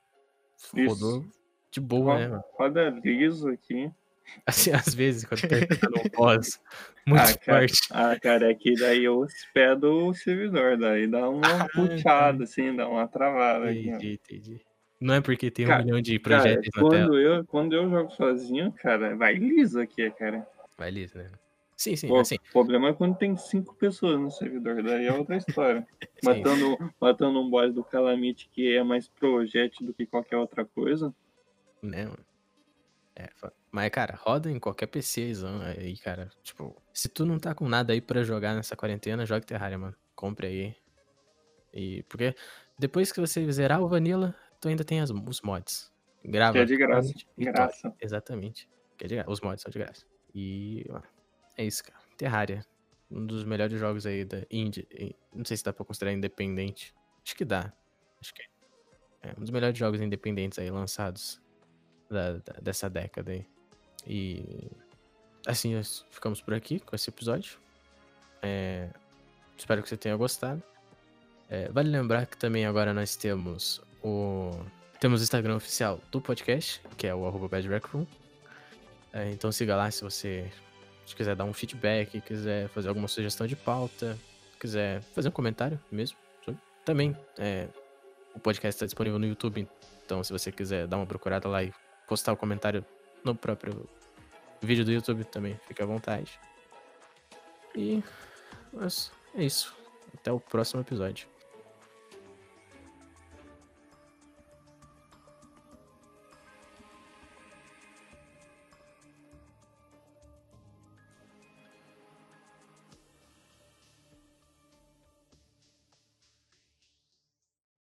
Isso.
Rodou de boa, né, mano?
Roda liso aqui. *laughs*
Assim, às vezes, quando tá *laughs* no boss muito
ah, cara,
forte.
ah, cara, é que daí eu hospedo o servidor, daí dá uma *laughs*
Ah,
puxada, assim, dá uma travada aqui.
Entendi, entendi. Não é porque tem um
Cara,
milhão de
Cara,
projetos na tela.
quando eu, quando eu jogo sozinho, cara, vai liso aqui, cara.
Vai liso, né? Sim, sim,
O
assim.
problema é quando tem cinco pessoas no servidor, daí é outra história. *laughs* Matando, matando um boss do Calamite que é mais projete do que qualquer outra coisa.
né, mano? É, mas, cara, roda em qualquer PCzão aí, cara. Tipo, se tu não tá com nada aí pra jogar nessa quarentena, jogue Terraria, mano. Compre aí. E, porque depois que você zerar o Vanilla, tu ainda tem as- os mods. Grava.
Que é de graça.
e
Graça.
Exatamente. Que é de graça. Os mods são de graça. E, ó, é isso, cara. Terraria. Um dos melhores jogos aí da indie. Não sei se dá pra considerar independente. Acho que dá. Acho que é. É um dos melhores jogos independentes aí lançados da- da- dessa década aí. E assim nós ficamos por aqui com esse episódio. É, espero que você tenha gostado. É, vale lembrar que também agora nós temos o temos o Instagram oficial do podcast, que é o arroba Bad Rec Room. É, então siga lá se você se quiser dar um feedback, quiser fazer alguma sugestão de pauta, quiser fazer um comentário mesmo. sobre. Também é, o podcast está disponível no YouTube, então se você quiser dar uma procurada lá e postar o comentário no próprio vídeo do YouTube também, fique à vontade. E mas é isso. Até o próximo episódio.